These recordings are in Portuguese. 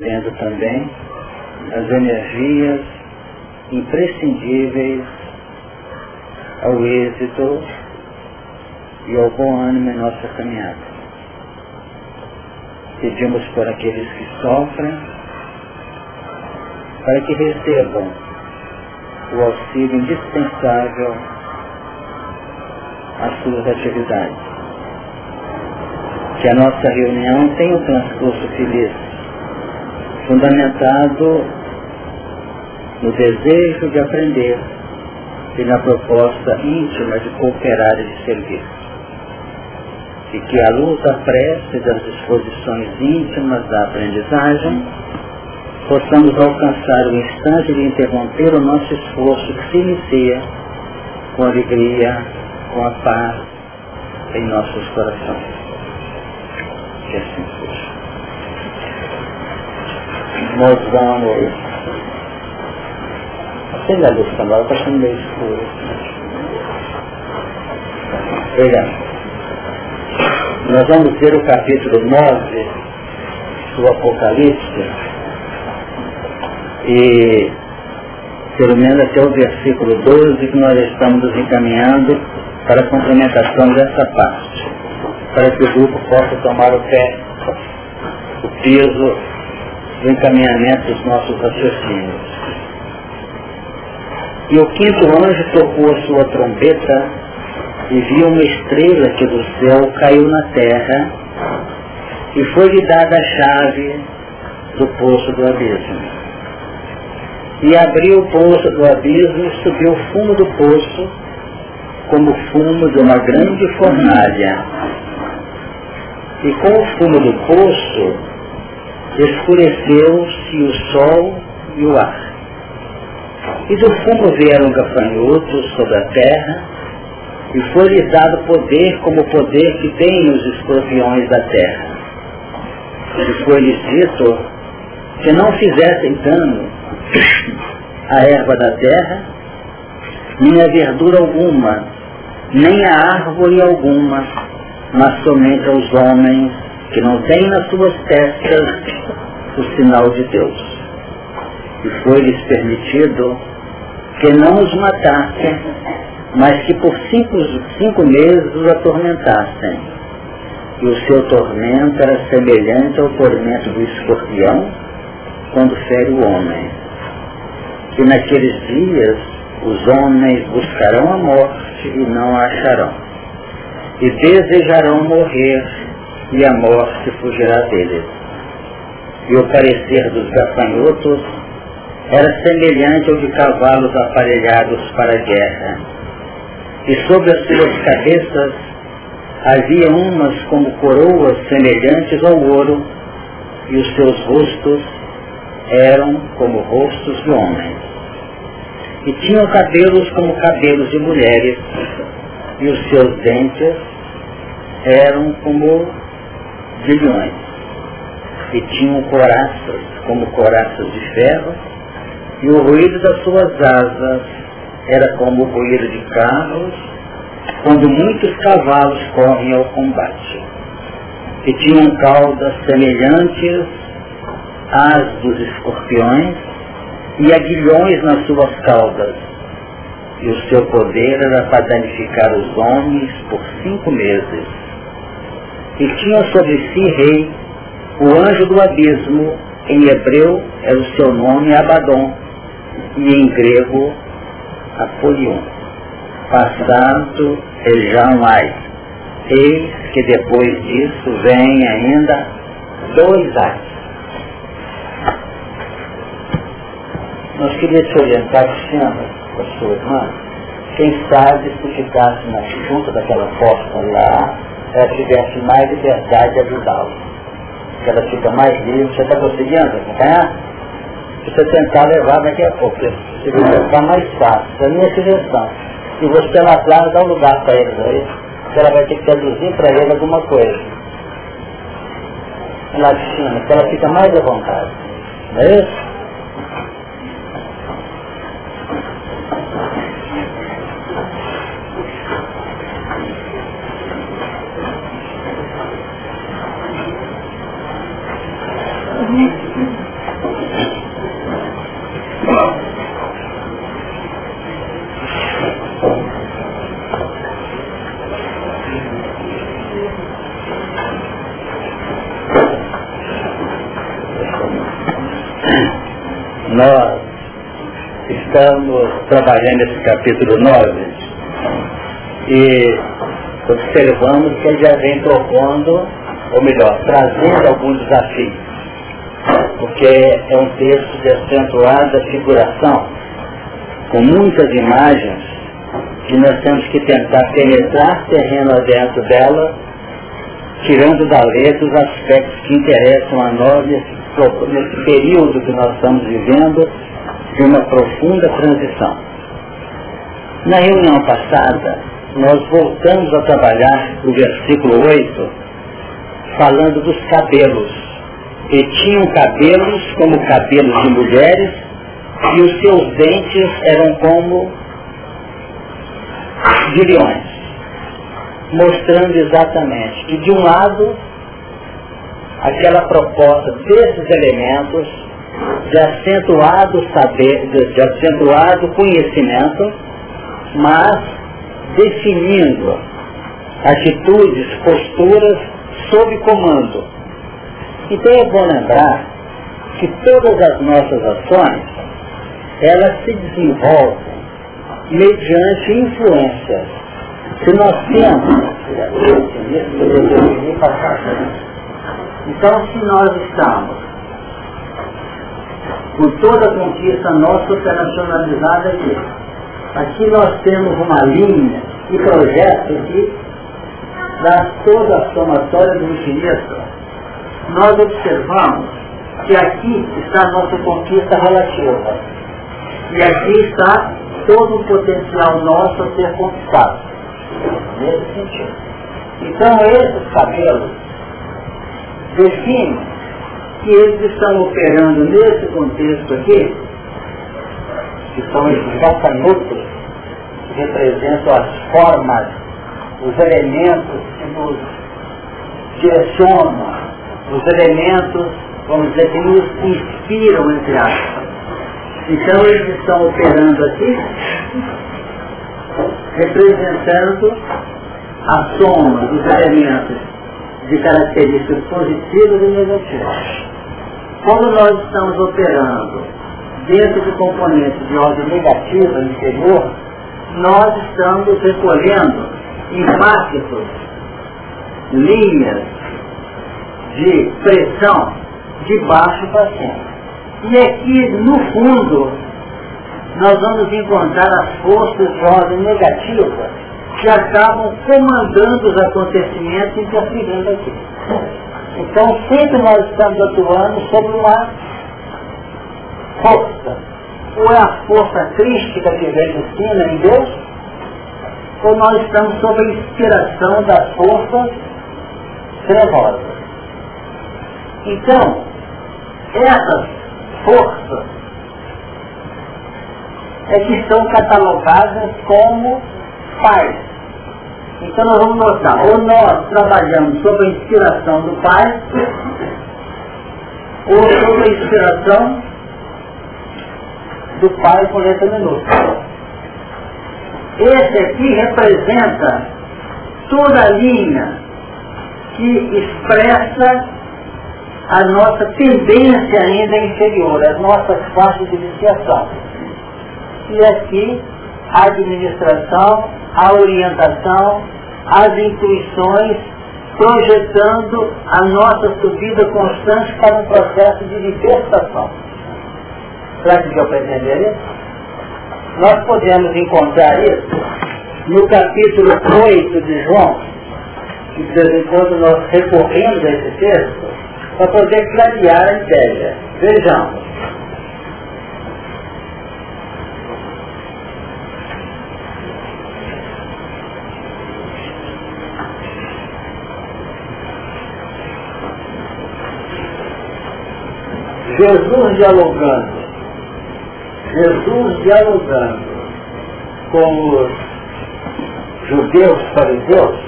vendo também as energias imprescindíveis ao êxito e ao bom ânimo em nossa caminhada. Pedimos por aqueles que sofrem, para que recebam o auxílio indispensável às suas atividades. Que a nossa reunião tenha um transcurso feliz, fundamentado no desejo de aprender e na proposta íntima de cooperar e de servir. E que a luz da prece das disposições íntimas da aprendizagem possamos alcançar o instante de interromper o nosso esforço que se inicia com alegria, com a paz em nossos corações. Que assim seja. Nós vamos. Acende a luz também, está sendo meio escuro. Obrigado. Nós vamos ver o capítulo 9 do Apocalipse e pelo menos até o versículo 12 que nós estamos nos encaminhando para a complementação dessa parte, para que o grupo possa tomar o pé, o peso do encaminhamento dos nossos raciocínios. E o quinto anjo tocou a sua trombeta e viu uma estrela que do céu caiu na terra e foi-lhe dada a chave do poço do abismo e abriu o poço do abismo e subiu o fumo do poço como o fumo de uma grande fornalha. E com o fumo do poço escureceu-se o sol e o ar. E do fumo vieram gafanhotos sobre a terra, e foi-lhes dado poder como o poder que têm os escorpiões da terra. E foi-lhes dito que não fizessem dano a erva da terra, nem a verdura alguma, nem a árvore alguma, mas somente aos homens que não têm nas suas testas o sinal de Deus. E foi-lhes permitido que não os matassem, mas que por cinco, cinco meses os atormentassem. E o seu tormento era semelhante ao tormento do escorpião quando fere o homem que naqueles dias os homens buscarão a morte e não a acharão. E desejarão morrer e a morte fugirá deles. E o parecer dos gafanhotos era semelhante ao de cavalos aparelhados para a guerra. E sobre as suas cabeças havia umas como coroas semelhantes ao ouro, e os seus rostos eram como rostos de homens e tinham cabelos como cabelos de mulheres, e os seus dentes eram como de leões, e tinham coraças como coraças de ferro, e o ruído das suas asas era como o ruído de carros, quando muitos cavalos correm ao combate. E tinham caudas semelhantes às dos escorpiões, e aguilhões nas suas caudas. E o seu poder era para danificar os homens por cinco meses. E tinha sobre si rei o anjo do abismo, em hebreu era o seu nome Abaddon, e em grego Apolion. Passado Ejamai. Eis que depois disso vem ainda dois atos Nós queríamos orientar, Cristiano, com a sua irmã, quem sabe se ficasse na junta daquela porta lá, ela tivesse mais liberdade de ajudá-lo. Que ela fica mais livre. Você está conseguindo acompanhar? Se você tentar levar daqui a pouco, se vai ficar mais fácil. É a minha sugestão. E você lá atrás dá um lugar para eles aí, que ela vai ter que traduzir para ele alguma coisa. Lá de cima, que ela fica mais à vontade. Não é isso? nós estamos trabalhando esse capítulo 9 e observamos que ele já vem propondo, ou melhor, trazendo alguns desafios, porque é um texto de acentuada figuração, com muitas imagens, que nós temos que tentar penetrar terreno adentro dela, tirando da letra os aspectos que interessam a nós nesse, nesse período que nós estamos vivendo de uma profunda transição. Na reunião passada, nós voltamos a trabalhar o versículo 8, falando dos cabelos. E tinham cabelos como cabelos de mulheres, e os seus dentes eram como de leões, mostrando exatamente que de um lado aquela proposta desses elementos de acentuado saber, de, acentuado conhecimento, mas definindo atitudes, posturas sob comando. Então é bom lembrar que todas as nossas ações, elas se desenvolvem mediante influências. Se nós temos, então se nós estamos com toda a conquista nossa operacionalizada aqui, aqui nós temos uma linha de projeto que dá toda a somatória do infinito. Nós observamos que aqui está a nossa conquista relativa. E aqui está todo o potencial nosso a ser conquistado. Nesse sentido. Então esses cabelos definem que eles estão operando nesse contexto aqui, que são esses gafanhotos, que representam as formas, os elementos que nos direcionam, os elementos, vamos dizer, que nos inspiram, entre aspas. Então eles estão operando aqui, representando a soma dos elementos de características positivas e negativas. Quando nós estamos operando dentro de componentes de ordem negativa inferior, nós estamos recolhendo impactos, linhas de pressão de baixo para cima. E aqui, no fundo, nós vamos encontrar as forças de ordem negativa que acabam comandando os acontecimentos e interferindo aqui. Então, sempre nós estamos atuando sobre uma força. Ou é a força crística que vem de cima em Deus, ou nós estamos sob a inspiração das forças trevosas. Então, essas forças é que são catalogadas como pais. Então nós vamos notar, ou nós trabalhamos sob a inspiração do Pai, ou sob a inspiração do Pai com letra minúscula. Esse aqui representa toda a linha que expressa a nossa tendência ainda inferior, as nossas faixas de iniciação. E aqui a administração, a orientação, as intuições, projetando a nossa subida constante para um processo de libertação. Será que deu para entender isso? Nós podemos encontrar isso no capítulo 8 de João, que de vez em quando nós recorremos a esse texto, para poder clarear a ideia. Vejamos. Jesus dialogando, Jesus dialogando com os judeus fariseus,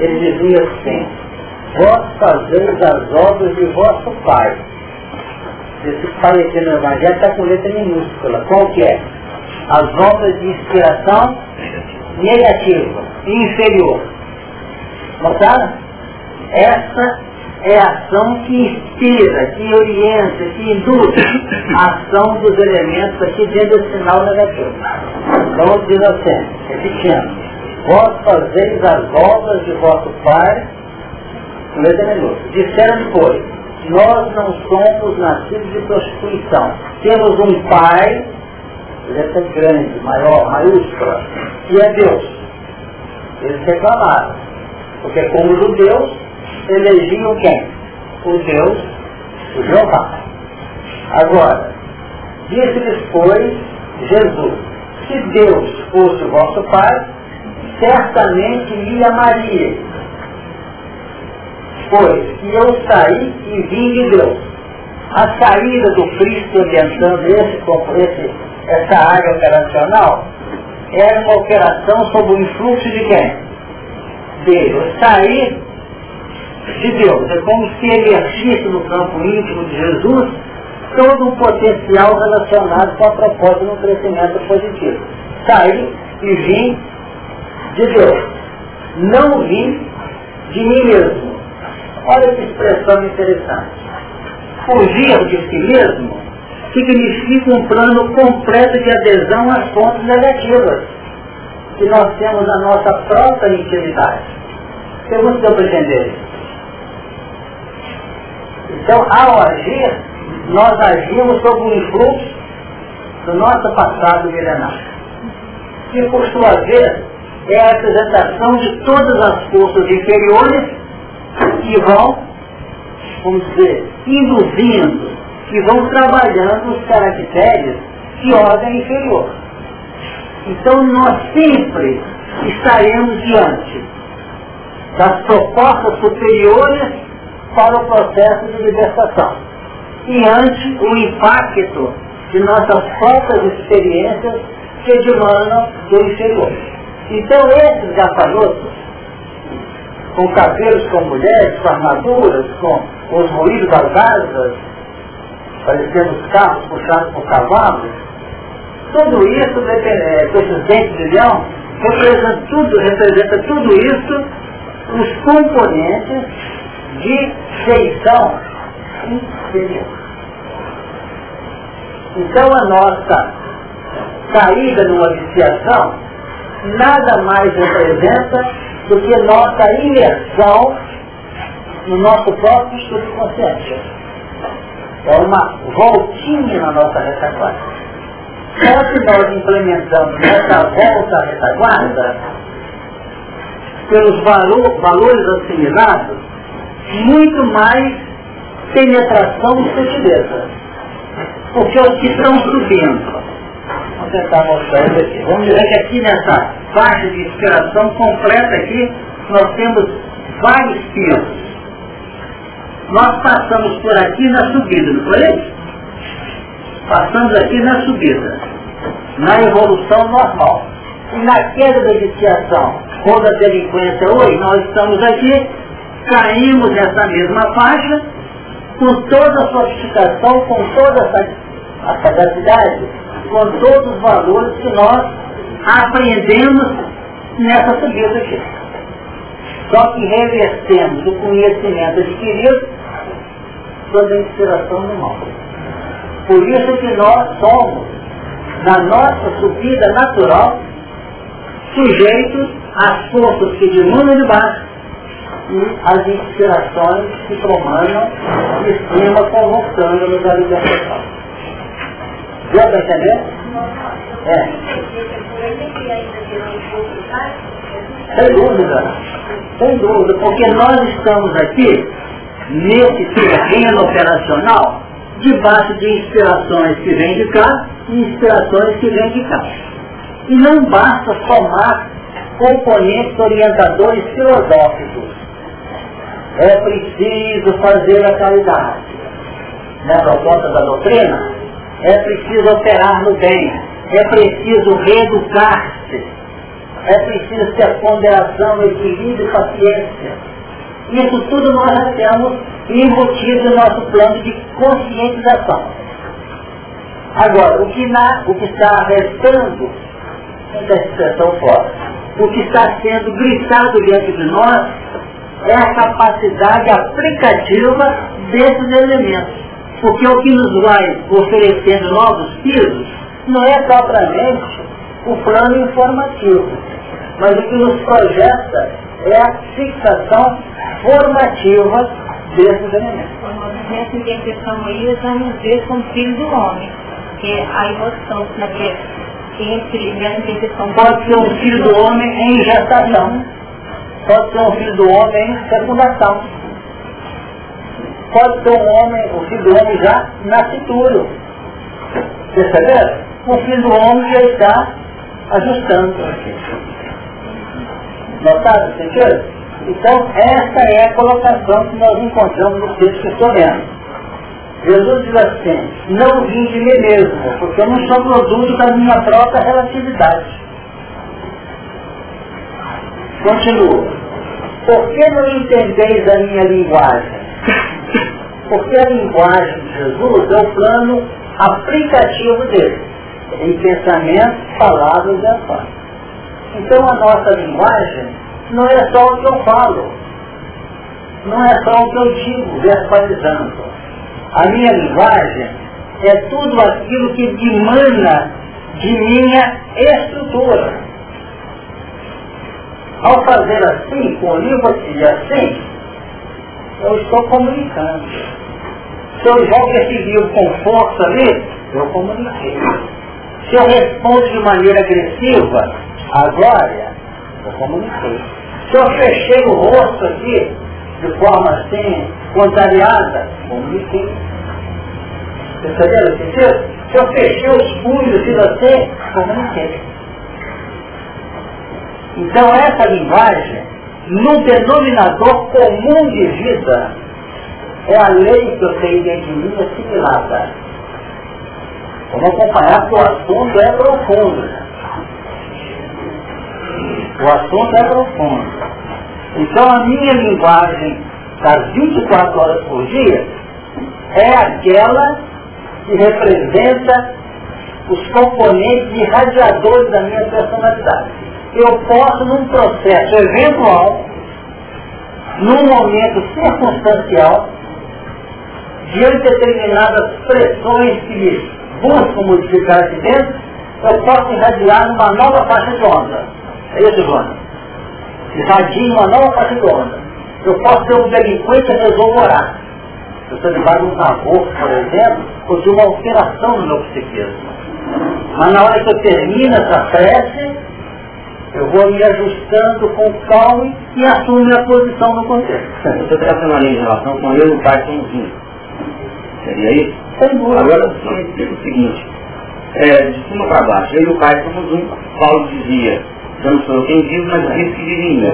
ele dizia assim, vós fazeis as obras de vosso Pai. Esse aqui no Evangelho está com letra minúscula. Qual que é? As obras de inspiração negativa, inferior. Notaram? Essa é a ação que inspira, que orienta, que induz a ação dos elementos aqui dentro do sinal negativo. Então diz assim, repetindo, vós fazeis as obras de vosso Pai, disseram pois, nós não somos nascidos de prostituição, temos um Pai, letra grande, maior, maiúscula, que é Deus. Eles reclamaram, porque como judeus, elegiam quem? O Deus, o Jeová. Agora, disse-lhes, pois, Jesus, se Deus fosse o vosso Pai, certamente me amaria. Pois que eu saí e vim de Deus. A saída do Cristo orientando esse, esse, essa área operacional era uma operação sob o influxo de quem? Dele. Sair de Deus. É como se ele agisse no campo íntimo de Jesus todo o potencial relacionado com a proposta no crescimento positivo. Sair e vim de Deus. Não vim de mim mesmo. Olha que expressão interessante. Fugir de si mesmo significa um plano completo de adesão às fontes negativas que nós temos na nossa própria intimidade. Pergunta se eu pretender Então, ao agir, nós agimos sob o influxo do nosso passado milenar. Que, por sua vez, é a apresentação de todas as forças inferiores que vão, vamos dizer, induzindo, que vão trabalhando os caracteres de ordem inferior. Então nós sempre estaremos diante das propostas superiores para o processo de libertação e ante o impacto de nossas próprias experiências que emanam do inferior. Então esses gafanhotos, com cabelos com mulheres, com armaduras, com os ruídos das asas, parecendo os carros puxados por cavalos, tudo isso, com esses dentes de leão, representa tudo, representa tudo isso, os componentes de feição inferior. Então a nossa saída numa viciação nada mais representa do que nossa imersão no nosso próprio subconsciente. É uma voltinha na nossa retaguarda. Só que nós implementamos essa volta à retaguarda, pelos valor, valores assimilados, muito mais penetração e sutileza. Porque os que estão subindo Vamos tentar mostrar isso aqui. Vamos dizer que aqui nessa faixa de inspiração completa aqui, nós temos vários pisos. Nós passamos por aqui na subida, não foi Passamos aqui na subida, na evolução normal. E na queda da iniciação, ou da delinquência hoje, nós estamos aqui, caímos nessa mesma faixa, com toda a sofisticação, com toda a sagacidade, com todos os valores que nós aprendemos nessa subida aqui. Só que revertemos o conhecimento adquirido sob a inspiração do mal. Por isso que nós somos, na nossa subida natural, sujeitos às forças que de mundo de baixo e às inspirações que comandam de cima convocando-nos à libertação. Deu para entender? É. Sem dúvida. Sem dúvida, porque nós estamos aqui, nesse terreno operacional, debaixo de inspirações que vêm de cá e inspirações que vêm de cá. E não basta somar componentes orientadores filosóficos. É preciso fazer a caridade. Na proposta da doutrina, é preciso operar no bem, é preciso reeducar-se, é preciso ter ponderação, equilíbrio e paciência. Isso tudo nós já temos embutido no nosso plano de conscientização. Agora, o que, na, o que está restando da expressão fora, o que está sendo gritado dentro de nós, é a capacidade aplicativa desses elementos. Porque o que nos vai oferecendo novos pisos não é propriamente o plano informativo, mas o que nos projeta é a fixação formativa desses elementos. Nessa interpretação aí, eu já nos vejo como filho do homem, que é a emoção, naquele, entre nessa interpretação. Pode ser um filho do homem em gestação, pode ser um filho do homem em fecundação, pode ser um homem, o filho do homem já nascituro. Perceberam? O filho do homem já está ajustando. Notado sentido? Então, essa é a colocação que nós encontramos no texto que estou lendo. Jesus diz assim, não vim de mim mesmo, porque eu não sou produto da minha própria relatividade. Continua. Por que não entendeis a minha linguagem? Porque a linguagem de Jesus é o plano aplicativo dele, em pensamento, palavras e ações. Então a nossa linguagem não é só o que eu falo, não é só o que eu digo, verbalizando. A minha linguagem é tudo aquilo que dimana de minha estrutura. Ao fazer assim, com o livro e assim, eu estou comunicando. Se eu jogo esse livro com força ali, eu comuniquei. Se eu respondo de maneira agressiva, agora eu comuniquei. Se eu fechei o rosto aqui, de forma assim, contrariada, comuniquei. Perceberam o sentido? Se eu fechei os punhos, fiz assim, comuniquei. Então essa linguagem, no denominador comum de vida, é a lei que de mim assimilada. Vamos acompanhar que o assunto é profundo. O assunto é profundo. Então a minha linguagem das 24 horas por dia é aquela que representa os componentes irradiadores da minha personalidade. Eu posso, num processo eventual, num momento circunstancial, diante de determinadas pressões que buscam modificar aqui dentro, eu posso irradiar numa nova faixa de onda. É isso, Joana? Irradia uma nova faixa de onda. Eu posso ser um delinquente e resolvo orar. Eu estou debaixo de um favor, por exemplo, ou de uma alteração no meu psiquismo. Mas na hora que eu termino essa prece, eu vou me ajustando com calma e assumo minha posição no contexto. Você fazendo uma linha em relação com eu e o pai um. Seria isso? Sem dúvida. Agora, o seguinte, é, de cima para baixo, eu e o pai somos um. Paulo dizia, já não sou eu quem vive, mas Cristo que vive em mim.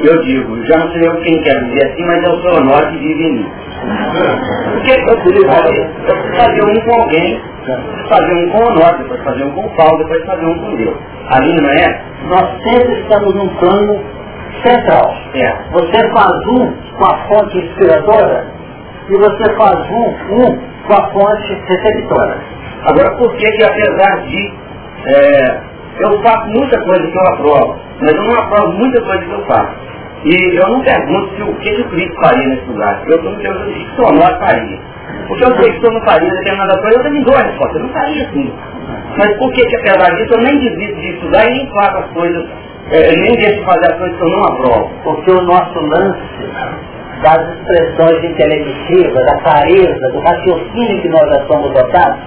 Eu digo, já não sou eu quem quer viver assim, mas é o seu Honor que vive em mim. Porque eu preciso fazer, eu preciso fazer um com alguém, fazer um com o Honor, depois fazer um com o Paulo, depois fazer um com Deus. Ali não é? Nós sempre estamos num plano central. É. Você faz um com a fonte inspiradora e você faz um, um com a fonte receptora. Agora, por que que apesar de é, eu faço muita coisa que eu aprovo, mas eu não aprovo muita coisa que eu faço. E eu não pergunto se o que, o Cristo faria nesse lugar. Eu perguntando o que o senhor faria. Porque eu sei que o senhor não faria determinada coisa, eu também dou a resposta. Eu não faria assim. Mas por que, que apesar disso eu nem desisto de estudar e nem faço as coisas, é, nem deixo de fazer as coisas que eu não aprovo? Porque o nosso lance das expressões inteletivas, da clareza, do raciocínio que nós já somos dotados,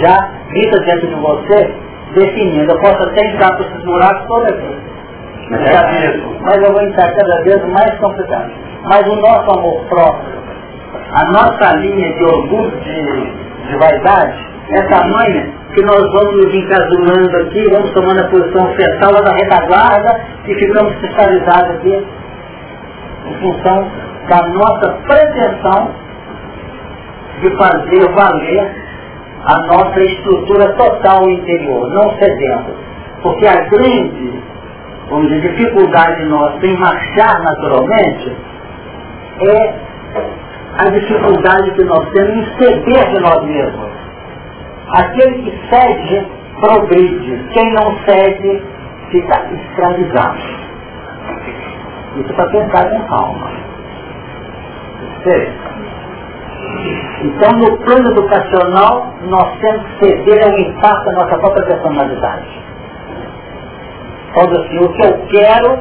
já grita dentro de você definindo. Eu posso até entrar por esses buracos toda vez. É. Mas eu vou entrar cada vez mais complicado. Mas o nosso amor próprio, a nossa linha de orgulho, de, de vaidade, é tamanha que nós vamos nos encasulando aqui, vamos tomando a posição fetal da retaguarda e ficamos cristalizados aqui em função da nossa pretensão de fazer valer a nossa estrutura total interior, não cedendo. Porque a grande vamos dizer, dificuldade nossa em marchar naturalmente é a dificuldade que nós temos em ceder de nós mesmos. Aquele que cede, progride. Quem não cede, fica escravizado. Isso para pensar com calma. Então, no plano educacional, nós temos que ceder ao impacto da nossa própria personalidade. Quando assim, o que eu quero,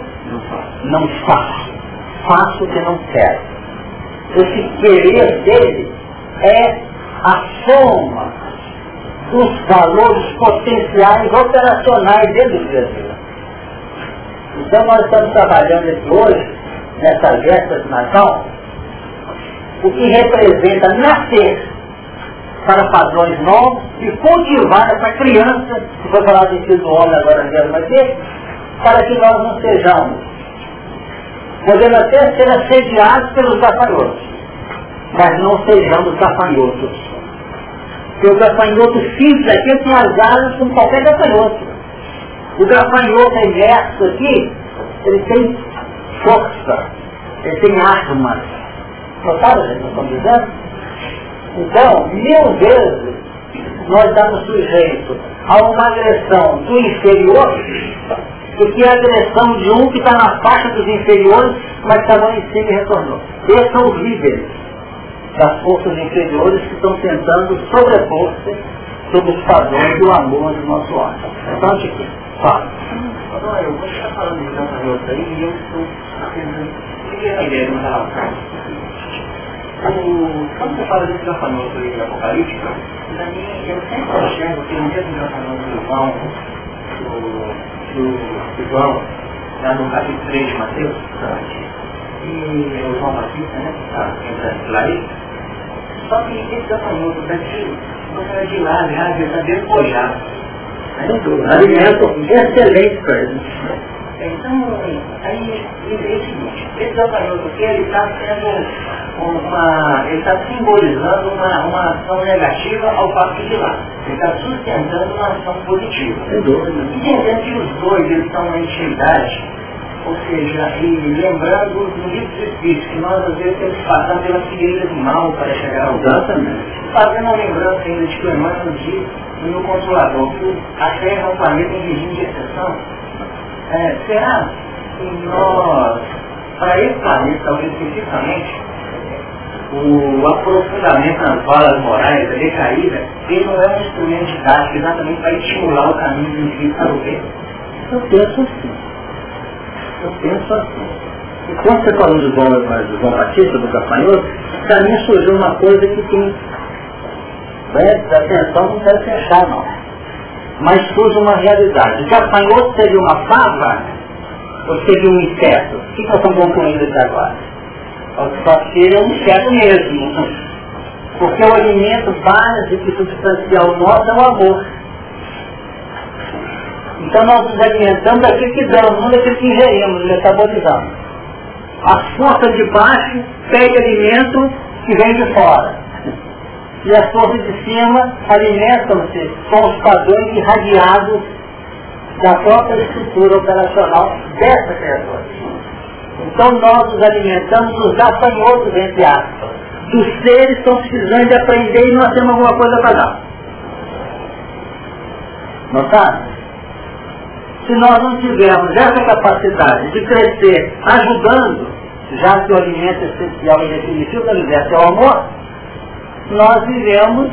não faço. Faço o que não quero. Esse querer dele é a soma dos valores potenciais operacionais dentro do Brasil. Então nós estamos trabalhando hoje, nessa gesta de Natal, o que representa nascer para padrões novos e cultivar essa criança, que foi de filho do homem agora mesmo aqui, para que nós não sejamos. Podemos até ser assediados pelos gafanhotos, mas não sejamos gafanhotos. Porque o gafanhoto simples aqui é com as asas como qualquer gafanhoto. O gafanhoto imerso aqui, ele tem força, ele tem armas. Notaram o que dizendo? Então, mil vezes nós estamos sujeitos a uma agressão do inferior do que a agressão de um que está na faixa dos inferiores, mas está lá em cima e retornou. Esses são os líderes das forças inferiores que estão tentando sobrepor-se sobre os padrões do amor do nosso homem. Então, Chico, fala. Agora, eu vou estar falando de gafanhoto aí e eu estou quando você fala desse gafanhoto aí de Apocalipse, para mim, eu sempre enxergo que o mesmo gafanhoto do João, do, do, João, lá no capítulo 3 de Mateus, e o João Batista, né, que está entrando lá aí, só que esse gafanhoto daqui, você de lá, já está despojado. Alimento excelente para ele. Então, aí, é o seguinte, esse gafanhoto aqui, ele está sendo uma, ele está simbolizando uma, uma ação negativa ao fato de lá. Ele está sustentando uma ação positiva. Entendendo que os dois, eles estão na intimidade, ou seja, e lembrando do livro dos Espíritos, que nós às vezes temos que passar pela figueira do mal para chegar ao Exatamente. Fazendo uma lembrança ainda de que o irmão nos diz no consolador, que a Terra é um planeta em regime de exceção. É, será que nós, para esse planeta, talvez especificamente, o aprofundamento nas valas morais, a recaída, ele não é um instrumento didático exatamente para estimular o caminho do indivíduo para o bem? Eu penso assim. Eu penso assim. E quando você falou do João, do João Batista, do gafanhoto, para mim surgiu uma coisa que tem. Preste atenção, não quero fechar não. Mas surge uma realidade. O gafanhoto seria uma fava ou seria um inseto? O que nós estamos concluindo aqui agora? Só que é um inseto mesmo. Porque o alimento básico e substancial nosso é o amor. Então nós nos alimentamos daquilo que damos, não daquilo que ingerimos, metabolizamos. A força de baixo pega alimento que vem de fora. E as forças de cima alimentam-se com os padrões irradiados da própria estrutura operacional dessa criatura. Então nós nos alimentamos dos gafanhotos, entre aspas, dos seres que estão precisando de aprender e nós temos alguma coisa para dar. Notaram? se nós não tivermos essa capacidade de crescer ajudando, já que o alimento essencial e definitivo do universo é o amor, nós vivemos,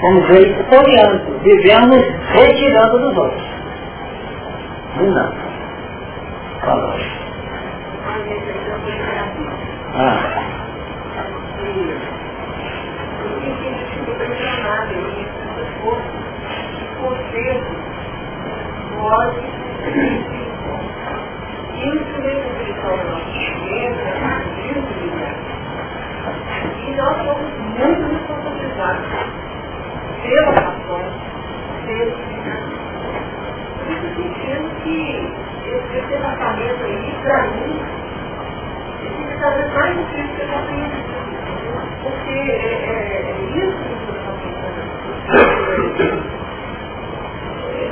como veio expoliando, vivemos retirando dos outros. Não. Falou. Ah. o nosso dinheiro, e nós somos muito responsabilizados pela ação, pelo Por isso sentimos que esse departamento aí, para mim, esse talvez mais difícil que eu já tenho porque é, é, é isso que eu estou pensando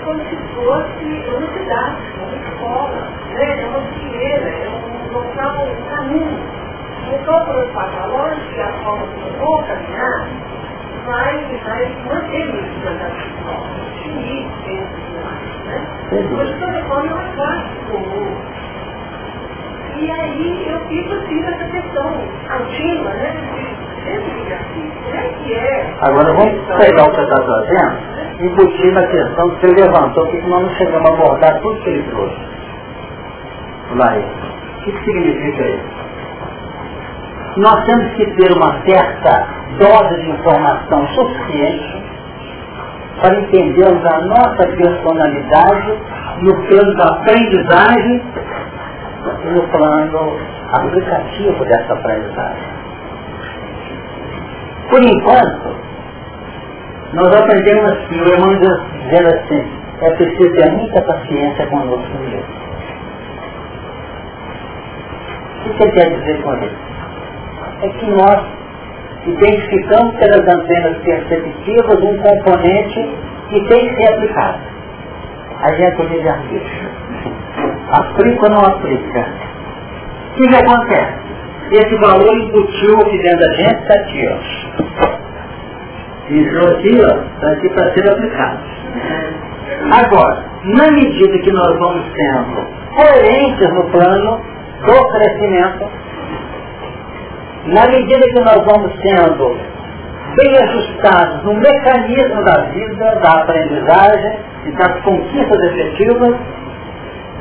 como se fosse uma cidade, uma escola, né? é uma dinheira, é um local, um caminho. Então, por eu falar, que a forma que eu vou caminhar vai, vai manter isso na escola, definir dentro do mais, né? Mas de toda forma uma classe comum. E aí eu fico assim nessa questão contínua, né? É que é? Agora vamos pegar o que você está trazendo e embutir na questão que você levantou, porque nós não chegamos a abordar tudo que ele trouxe. Lá O que, que significa isso? Nós temos que ter uma certa dose de informação suficiente para entendermos a nossa personalidade no plano da aprendizagem e no plano aplicativo dessa aprendizagem. Por enquanto, nós aprendemos assim, o irmão dizendo assim, é preciso ter muita paciência conosco mesmo. O que quer dizer com isso? É que nós identificamos pelas antenas perceptivas um componente que tem que ser aplicado. A gente diz arbítrio. Aplica ou não aplica? O que, que acontece? Esse valor embutiu aqui dentro da gente, está aqui, ó. Entrou aqui, ó, está aqui para ser aplicado. Agora, na medida que nós vamos sendo coerentes no plano do crescimento, na medida que nós vamos sendo bem ajustados no mecanismo da vida, da aprendizagem e das conquistas efetivas,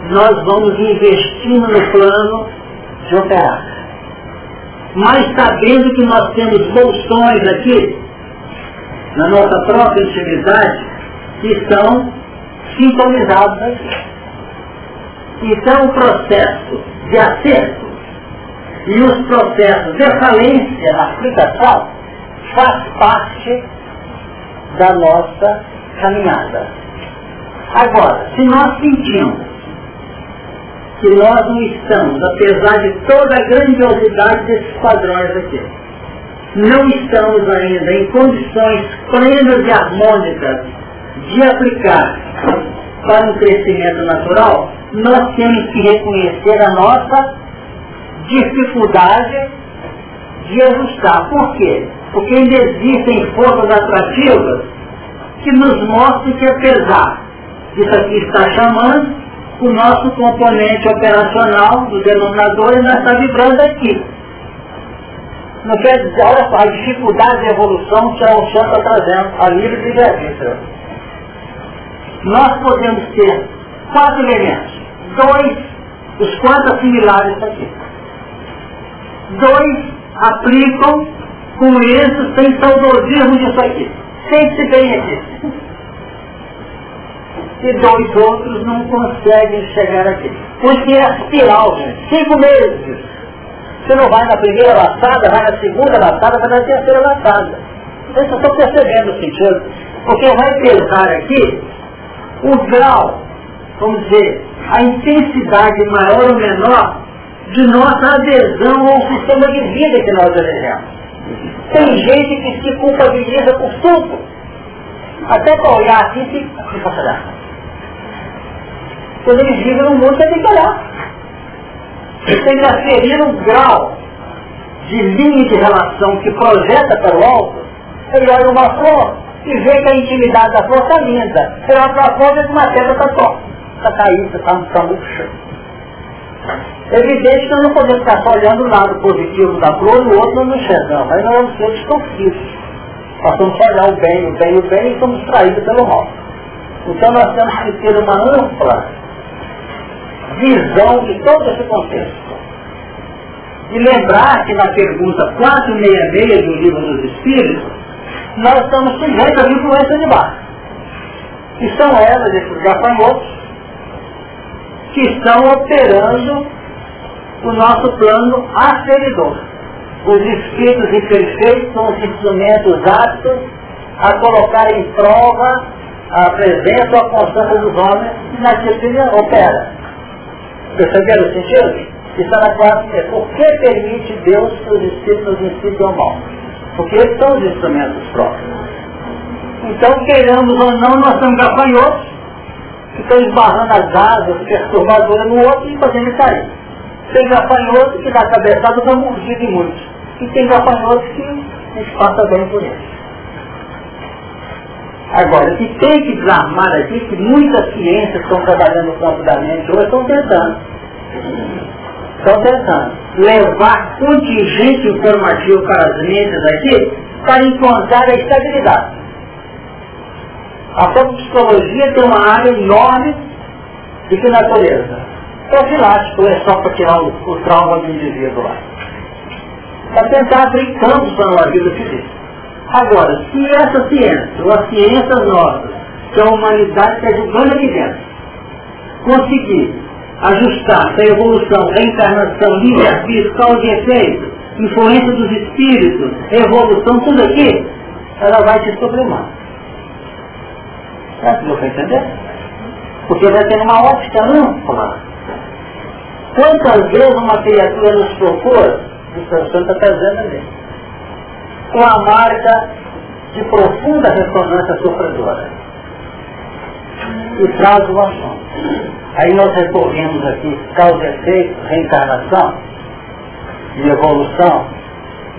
nós vamos investindo no plano de operar. Mas sabendo que nós temos bolsões aqui, na nossa própria intimidade, que estão sintonizados aqui. Então o processo de acerto e os processos de falência aplicação faz parte da nossa caminhada. Agora, se nós sentimos que nós não estamos, apesar de toda a grandiosidade desses padrões aqui, não estamos ainda em condições plenas e harmônicas de aplicar para um crescimento natural, nós temos que reconhecer a nossa dificuldade de ajustar. Por quê? Porque ainda existem forças atrativas que nos mostram que apesar disso aqui está chamando, o nosso componente operacional do denominador ainda está vibrando aqui. Não quer dizer, olha só, a dificuldade de evolução que a Oxã está trazendo, a livre divergência. Nós podemos ter quatro elementos. Dois, os quatro assimilares aqui. Dois aplicam com isso sem saudosismo disso aqui. Sempre bem aqui. E dois outros não conseguem chegar aqui. Porque é espiral, gente. Cinco meses. Você não vai na primeira laçada, vai na segunda laçada, vai na terceira laçada. Vocês estão percebendo o sentido. Porque vai pesar aqui o grau, vamos dizer, a intensidade maior ou menor de nossa adesão ao sistema de vida que nós elegemos. Tem gente que se culpabiliza por tudo. Até para olhar assim, se, se passará. Quando eles vivem no mundo, tem que olhar. Tem que aferir um grau de linha de relação que projeta para o alto. Ele olha uma flor e vê que a intimidade da flor está linda. Ele olha para a flor e vê que uma pedra está só. Está caída, está tá murcha. É evidente que nós não podemos ficar só olhando o lado positivo da flor e o outro não enxergamos. Aí nós vamos ser distorcidos. Nós vamos olhar o bem, o bem, o bem e somos traídos pelo mal. Então nós temos que ter uma ampla visão de todo esse contexto. E lembrar que na pergunta 466 do livro dos Espíritos, nós estamos sujeitos à influência de baixo. Que são elas, esses gafanhotos, que estão operando o nosso plano aferidor. Os espíritos imperfeitos são os instrumentos aptos a colocar em prova a presença ou a constância dos homens naquilo que opera. Perceberam o sentido? Está na classe é por que permite Deus que os espíritos nos ensinem o mal? Porque eles são os instrumentos próprios. Então, queiramos ou não, nós somos gafanhotos que estão esbarrando as asas perturbadoras no outro e fazendo cair. Tem gafanhoto que dá cabeçada para mordido em muitos. E tem gafanhoto que gente passa bem por ele. Agora, o que tem que desarmar aqui, que muitas ciências estão trabalhando no campo da mente hoje, estão tentando. estão tentando levar contingente informativo para as mentes aqui para encontrar a estabilidade. A psicologia tem uma área enorme de que natureza? Profilático, é só para tirar o, o trauma do indivíduo lá. Para tentar abrir campos para uma vida feliz. Agora, se essa ciência, ou as ciências nossas, que a humanidade está julgando aqui dentro, conseguir ajustar essa evolução, reencarnação, livre-arbítrio, causa e efeito, influência dos espíritos, evolução, tudo aqui, ela vai se sublimar. Será que você entender? Porque vai ter uma ótica ampla. Quantas vezes uma criatura nos procura, o professor está trazendo ali, com a marca de profunda ressonância sofredora. E traz o assunto. Aí nós recorremos aqui causa e efeito, reencarnação e evolução,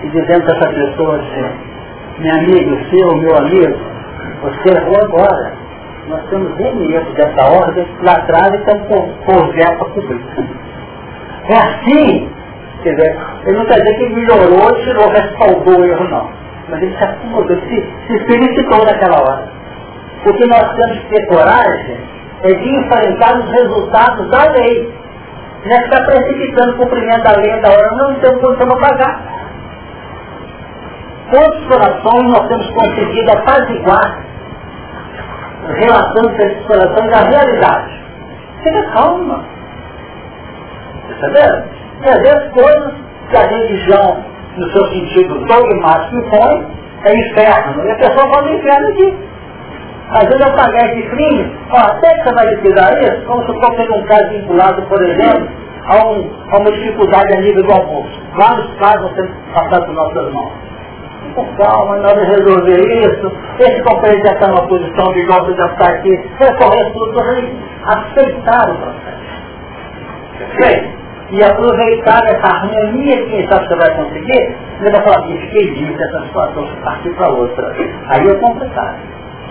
e dizendo para essa pessoa assim, meu amigo, seu, meu amigo, você errou agora. Nós temos remete dessa ordem lá atrás e estamos com projeto para cobrir. É assim, quer dizer, ele não quer dizer que melhorou, tirou, respaldou o erro, não. Mas ele se acomodou, se, se felicitou naquela hora. Porque nós temos que ter coragem é de enfrentar os resultados da lei. Não é ficar precipitando o cumprimento da lei da hora, não temos condição para pagar. Quantos corações nós temos conseguido apaziguar relatando esses corações da realidade? Fica calma. Entendeu? E às vezes coisas que a religião, no seu sentido dogmático, impõe, é inferno. E a pessoa fala inferno aqui. Às vezes pagar esse crime, ó, até que você vai liquidar isso, vamos supor que um caso vinculado, por exemplo, a, um, a uma dificuldade a nível do almoço. Vários casos você passar por nossas mãos. Com calma, nós vamos resolver isso. Esse companheiro já está numa posição de gosta já está aqui. Recorrer tudo, aceitar o processo. Bem, e aproveitar essa harmonia que quem sabe você vai conseguir, você vai falar, fiquei livre dessa situação, partir para outra. Aí eu completar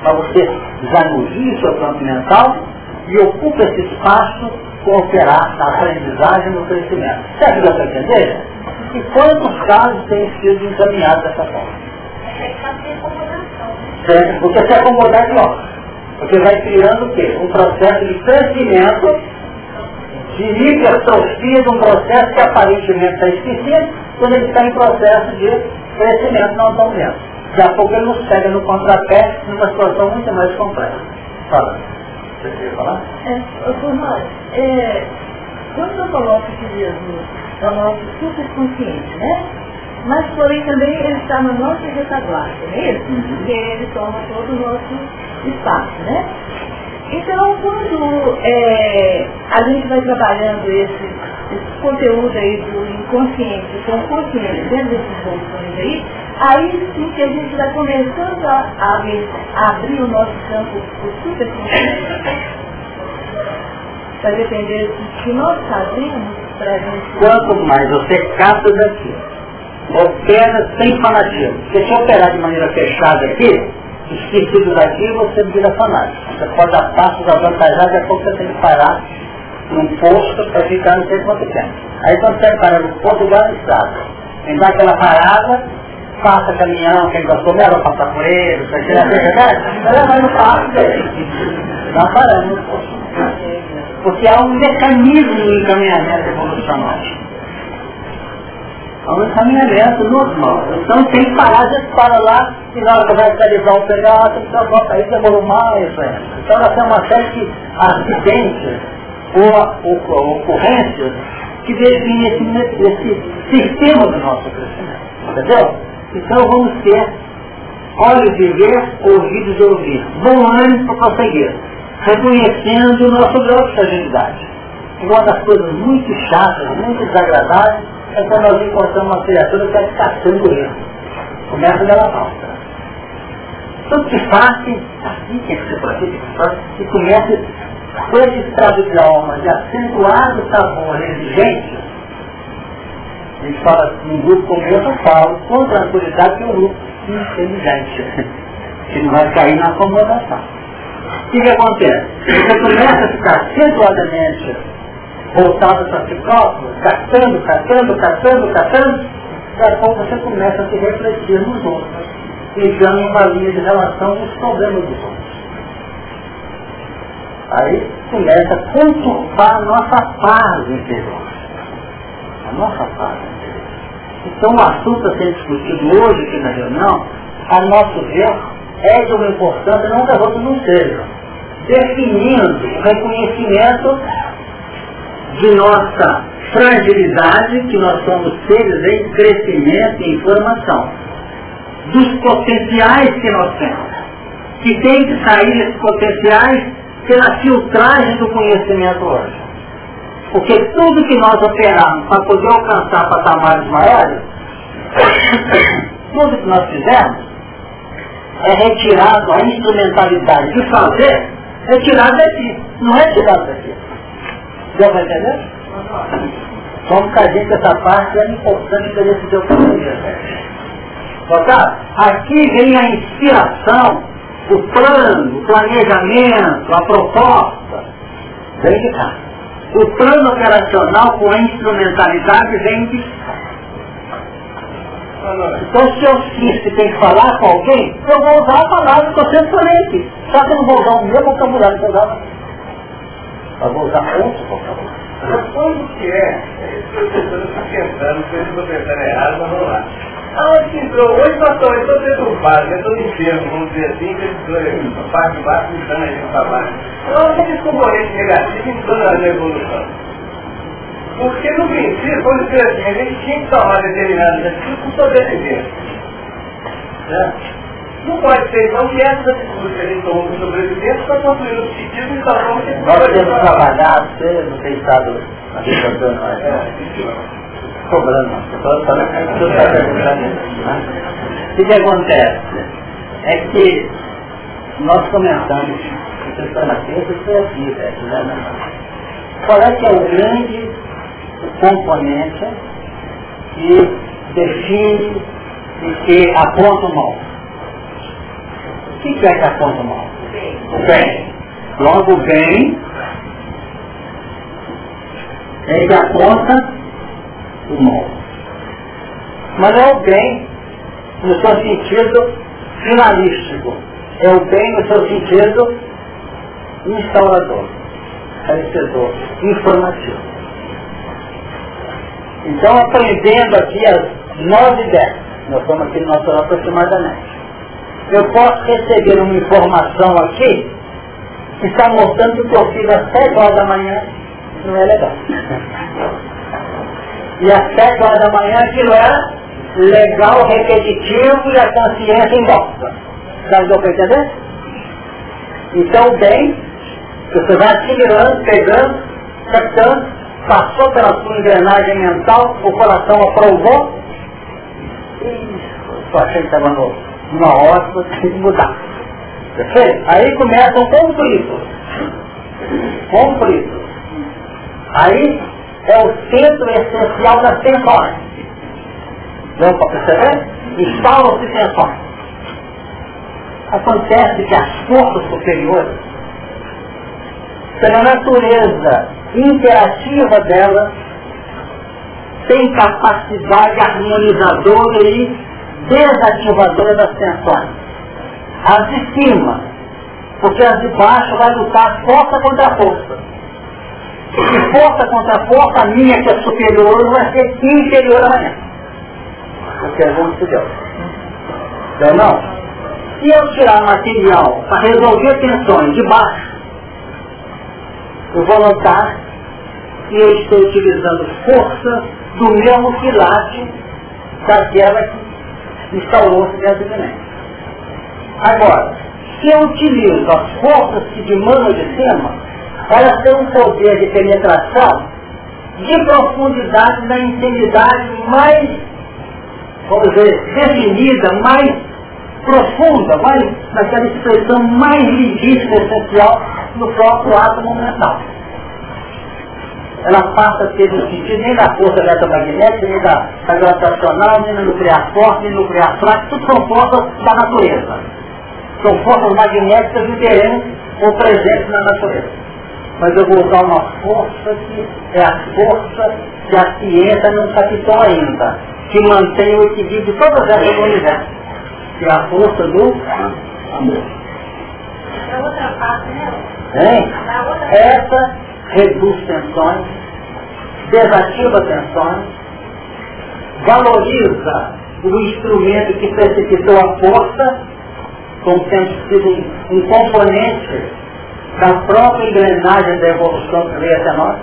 para você desagudar o seu campo mental e ocupa esse espaço com operar na aprendizagem e no crescimento. Você ajuda para entender? E quantos casos têm sido encaminhados dessa forma? Certo? Porque se acomodar é pior. Porque vai criando o quê? Um processo de crescimento, de hipertrofia de um processo que aparentemente está esquecido, quando ele está em processo de crescimento não tão lento. Daqui a pouco ele nos pega no contrapé numa situação muito mais complexa. Fala. Você quer falar? É, Formal, é, quando eu coloco que Jesus é o nosso superconsciente, né? Mas porém também ele está na nossa retaguarda, não é isso? Uhum. Porque ele toma todo o nosso espaço, né? Então, quando é, a gente vai trabalhando esse, esse conteúdo aí do inconsciente com o consciente dentro desses bolsões aí, aí sim que a gente vai começando a, abrir, a abrir o nosso campo do superconsciente para depender do que nós fazemos para a gente... Quanto mais você capta daqui, opera sem fanatismo. Se você operar de maneira fechada aqui, esquecido daqui, você vira fanático. Você pode dar passos avantajados, daqui a pouco você tem que parar num posto para ficar não sei quanto tempo. Aí quando você para no posto, igual estrada. Tem dar aquela parada, passa caminhão, quem gostou mesmo, passar por ele, você tira a verdade, mas não passa. Não parando no. Porque há um mecanismo no encaminhamento evolucional. É um encaminhamento normal. Então tem que parar, para lá, e na hora que vai realizar o pegar, tem que volta aí, demorou mais. Então nós temos uma série de acidentes ou, ocorrências que definem esse, esse sistema do nosso crescimento. Entendeu? Então vamos ter olhos de ver, ouvidos de ouvir. Bom ânimo para prosseguir. Reconhecendo o nosso grau de fragilidade. Uma das coisas muito chatas, muito desagradáveis, é quando nós encontramos uma criatura que está caçando erro. Começa dela falta. Então que faça, assim que ser por aqui, e comece com esse estado de alma de acentuado sabor exigente, a gente fala, um grupo como eu, eu falo com tranquilidade que é um grupo inteligente, que não vai cair na acomodação. O que, que acontece? Você começa a ficar acentuadamente voltado para si próprio, catando, catando, catando, catando, daqui a pouco você começa a se refletir nos outros, entrando uma linha de relação com os problemas dos outros. Aí começa a conturbar a nossa paz interior. A nossa paz interior. Então o assunto a ser discutido hoje aqui na reunião, a nosso ver, é de uma importância não que as não sejam, definindo o reconhecimento de nossa fragilidade, que nós somos seres em crescimento e informação, dos potenciais que nós temos, que tem que sair esses potenciais pela filtragem do conhecimento hoje. Porque tudo que nós operamos para poder alcançar patamares maiores, tudo que nós fizemos, é retirado a instrumentalidade de fazer, retirado daqui, não é tirado daqui. Deu para entender? Vamos cair com essa parte, é importante para esse teu Notar? Aqui vem a inspiração, o plano, o planejamento, a proposta. Vem de cá. O plano operacional com a instrumentalidade vem de cá. Então se eu sinto que tem que falar com alguém, eu vou usar a palavra que eu sempre falei aqui. Só que eu não vou usar o meu vocabulário que eu. Eu vou usar outro vocabulário. Mas quando que é? Estou tentando, eu estou tentando errado, mas vamos lá. Aonde entrou? Hoje pastor, eu estou preocupado, eu estou enfermo, vamos dizer assim, que ele a parte de baixo gritando a gente para baixo. Onde esse componente negativo entrou na evolução? Porque no princípio, vamos dizer assim, a gente tinha que tomar determinadas atitudes por sobreviver. Né? Não pode ser então que essa atitude que a gente tomou por sobrevivência está construindo o sentido e está falando que Nós temos trabalhado, você não tem estado ajudando nós. Cobrando, O que acontece? É que nós comentamos, você está na terça, isso é aqui, velho. Qual é que é o grande componente que define e que aponta o mal? O que é que aponta o mal? O bem. Logo, o bem é que aponta o mal. Mas é o bem no seu sentido finalístico. É o bem no seu sentido instaurador, recebedor, informativo. Então, aprendendo aqui as nove décadas, nós estamos aqui no nosso aproximadamente, eu posso receber uma informação aqui que está mostrando que eu fiz às sete horas da manhã, não é legal. E às sete horas da manhã aquilo era legal, repetitivo e a consciência em volta. Sabe o que eu? Então, bem, você vai acelerando, pegando, captando, passou pela sua engrenagem mental, o coração aprovou, e eu achei que estava numa ótima, tem que mudar. Perfeito? Aí começa um conflito. Conflito. Aí é o centro essencial das tensões. Deu para perceber? Instalam-se tensões. Acontece que as forças superiores, pela natureza interativa dela, tem capacidade harmonizadora e desativadora das tensões. As de cima, porque as de baixo vai lutar força contra força. E força contra força, a minha que é superior vai ser inferior a minha. Porque é de Deus. Então não? Se eu tirar material para resolver tensões de baixo, eu vou notar que eu estou utilizando força do mesmo quilate daquela que instaurou-se dentro de. Agora, se eu utilizo as forças que demandam de cima, elas têm um poder de penetração de profundidade na intimidade mais, vamos dizer, definida, mais profunda, mais, naquela expressão mais legítima essencial no próprio átomo mental ela passa a ter no sentido nem da força eletromagnética, nem da, da gravitacional, nem da nuclear forte, nem nuclear fraca, tudo são forças da natureza. São forças magnéticas do terreno ou presentes na natureza. mas eu vou usar uma força que é a força que a ciência não captou ainda, que mantém o equilíbrio de todas as do universo, que é a força do amor. É outra parte, né? Hein? Essa reduz tensões, desativa tensões, valoriza o instrumento que precipitou a força, como tendo sido um, componente da própria engrenagem da evolução que veio até nós.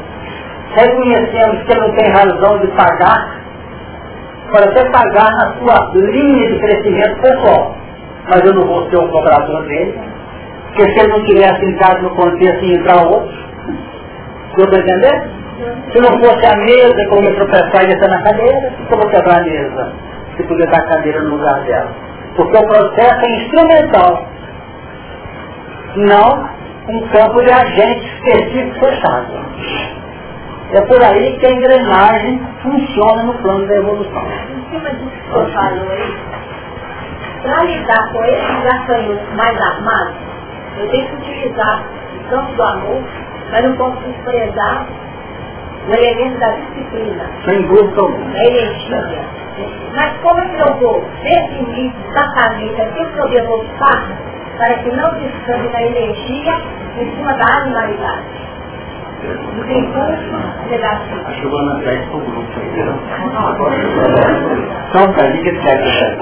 Reconhecemos que não tem razão de pagar, para até pagar na sua linha de crescimento pessoal. Mas eu não vou ser o cobrador dele, porque se ele não tivesse entrado no contexto e entrar outro, Deu entender? Se não fosse a mesa, como eu tropeçar e descer na cadeira, vou quebrar a mesa? Se podia dar a cadeira no lugar dela. Porque o processo é instrumental. Não um campo de agente específico fechado. É por aí que a engrenagem funciona no plano da evolução. Em cima disso que eu aí, para lidar com esses gafanhotos mais armados, eu tenho que utilizar o campo do amor mas não posso desprezar o elemento da disciplina. Sem dúvida alguma. Da energia. Mas como é que eu vou definir exatamente aquilo que eu devo ocupar para que não descanse da energia em cima da animalidade? Dos impulsos negativos. Acho que eu vou na frente pro grupo. Então, tá, diga que deve ser.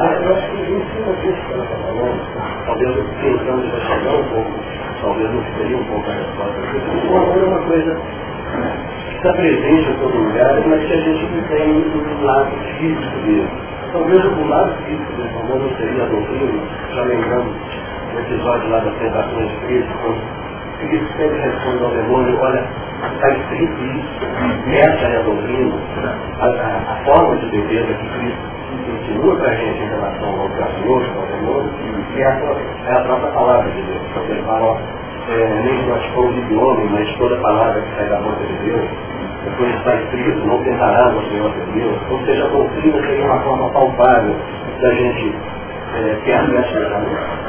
Talvez pensando em chegar um pouco talvez não seria um pouco a resposta. O amor é uma coisa que está presente em todo lugar, mas que a gente não tem no lado físico dele. Talvez o lado físico desse amor não seria a doutrina, já lembramos no episódio lá das tentações de Cristo, quando Cristo sempre responde ao demônio, olha, está escrito isso, essa é a doutrina, a, a, a forma de viver que Cristo continua para a gente em relação ao Criador, ao demônio, é a, é a própria palavra de Deus. Porque ele fala, é, nem que nós fomos de homem, mas toda palavra que sai da boca de Deus, depois está escrito, não tentarás o Senhor de Deus. Ou seja, a doutrina seria uma forma palpável da gente é, ter acesso a ela.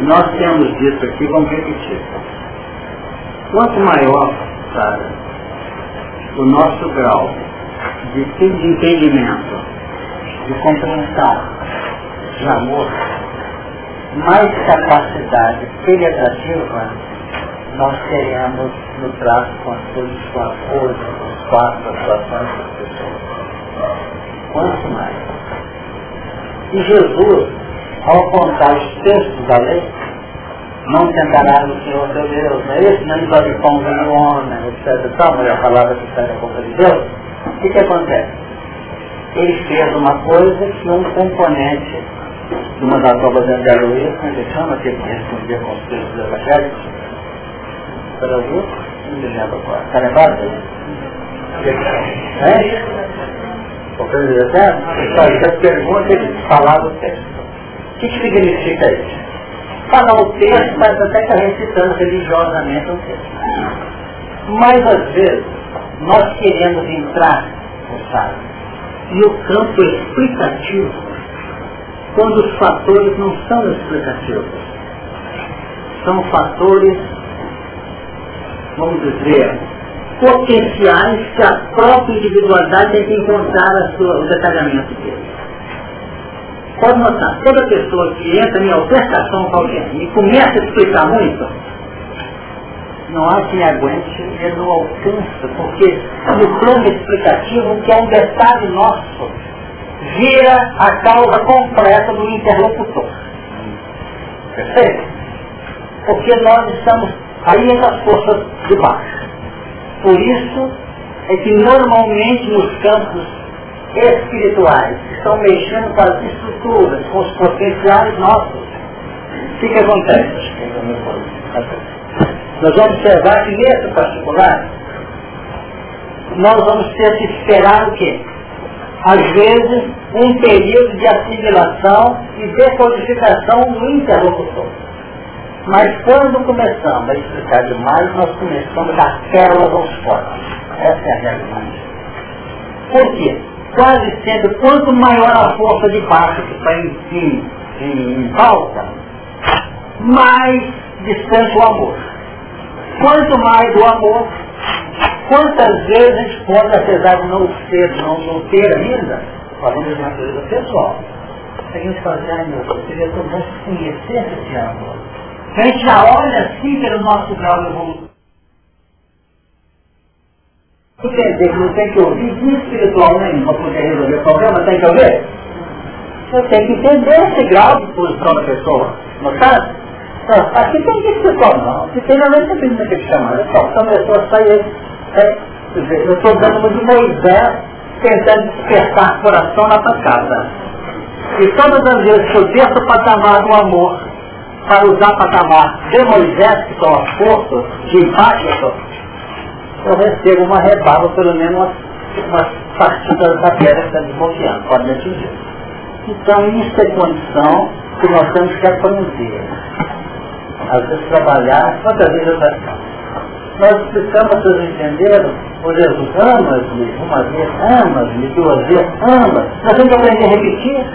Nós temos dito aqui, vamos repetir. Quanto maior, Sara, o nosso grau de entendimento de compreensão, de amor, mais capacidade penetrativa nós teremos no trato com as coisas, com as coisas, com os fatos, as situações das pessoas. Quanto mais. E Jesus, ao contar os textos da lei, não tentará o Senhor teu Deus, não é isso? Não engole pão do homem, etc. Tal, mas a palavra que sai da boca de Deus. O que, que acontece? ele fez uma coisa que um componente de uma das obras de Andaluia, como ele chama, que ele respondia com os textos evangélicos, Brasil, não me lembro agora, está lembrado? É? O presidente fazia pergunta e falava o texto. Que, que significa isso? Falar o texto, mas até que recitando religiosamente o texto. Mas às vezes, nós queremos entrar, sabe, e o campo explicativo quando os fatores não são explicativos. São fatores, vamos dizer, potenciais que a própria individualidade tem que encontrar sua, o detalhamento dele. Pode notar, toda pessoa que entra em altercação com alguém e começa a explicar muito, não há quem aguente, ele não alcança, porque no plano explicativo, que é um detalhe nosso, vira a causa completa do interlocutor. Perfeito? Porque nós estamos aí nas forças de baixo. Por isso é que normalmente nos campos espirituais, que estão mexendo com as estruturas, com os potenciais nossos, o que, acontece? Nós vamos observar que nesse particular, nós vamos ter que esperar o quê? Às vezes, um período de assimilação e decodificação do interlocutor. Mas quando começamos a explicar demais, nós começamos a pérolas aos fortes. Essa é a realidade. Por quê? Quase sempre, quanto maior a força de baixo que está em, em, em, em pauta, mais distante o amor. quanto mais o amor, quantas vezes a gente pode, apesar de não ser, não, não ter ainda, falando de natureza pessoal, a gente fala assim, ai meu Deus, seria tão bom conhecer esse amor. A gente já olha assim pelo nosso grau de evolução. Entender que não tem que ouvir de espiritual nenhum para poder resolver o problema, tem que ouvir? Você tem que entender esse grau de posição da pessoa, não sabe? Aqui tem que espiritual não, aqui tem realmente que tem que chamar. Só a pessoa sai é, eu estou dando de Moisés tentando despertar o coração na tua casa. E todas as vezes que eu desço o patamar do amor para usar patamar de Moisés, que são as forças de impacto, eu recebo uma rebaba, pelo menos umas, umas partidas da pedra que está desbloqueando, pode me atingir. Então isso é condição que nós temos que aprender. Às vezes trabalhar, quantas vezes eu nós explicamos, vocês entenderam, o Jesus ama-me, uma vez ama-me, duas vezes ama Nós temos que aprender a repetir.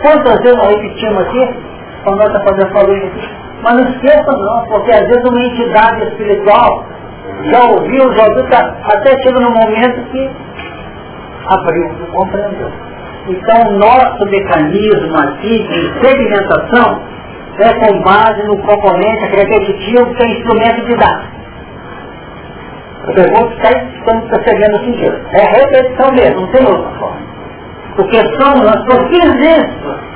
Quantas vezes nós repetimos aqui? Quando nós estamos fazendo falando Mas não esqueça não, porque às vezes uma entidade espiritual já ouviu, já ouviu, tá, até chega no momento que abriu, compreendeu. Então, nosso mecanismo aqui de segmentação é com base no componente repetitivo que é instrumento de dar. A pergunta está quando está chegando no sentido. É repetição mesmo, não tem outra forma. Porque somos nós, que isso?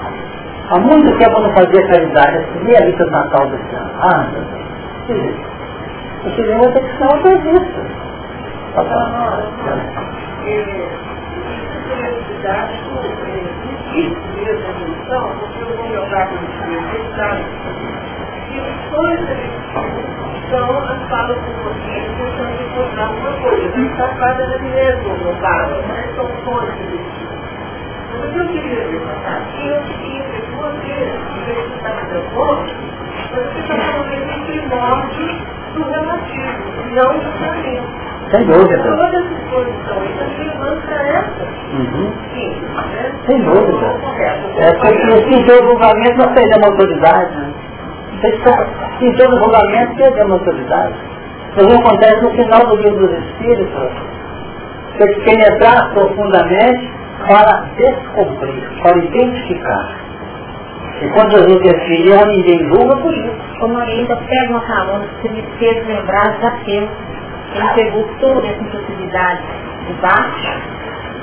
Há muito tempo eu não fazia caridade, assim, e a lista natal desse ano. Ah, meu Deus. Eu tive questão que é isso. porque eu vou jogar com os sabe? E os sonhos então, as falas do consciente tentando encontrar uma coisa. A gente está fazendo mesmo no caso, né? São fontes Mas o que eu queria levantar aqui é o seguinte, que você, em vez de estar dando conta, você está falando em primórdio do relativo, não do caminho. Sem dúvida. Todas as exposições também vão para essa. Uhum. Sim, né? Sem dúvida. É porque o julgamento não seja uma autoridade. Né? Em todo julgamento perdemos autoridade. Isso acontece no final do livro dos Espíritos. Tem que penetrar profundamente para descobrir, para identificar. E quando Jesus definiu, ninguém julga por isso. Como ainda pega uma carona, que me fez lembrar da Deus. Ele pegou toda essa possibilidade de baixo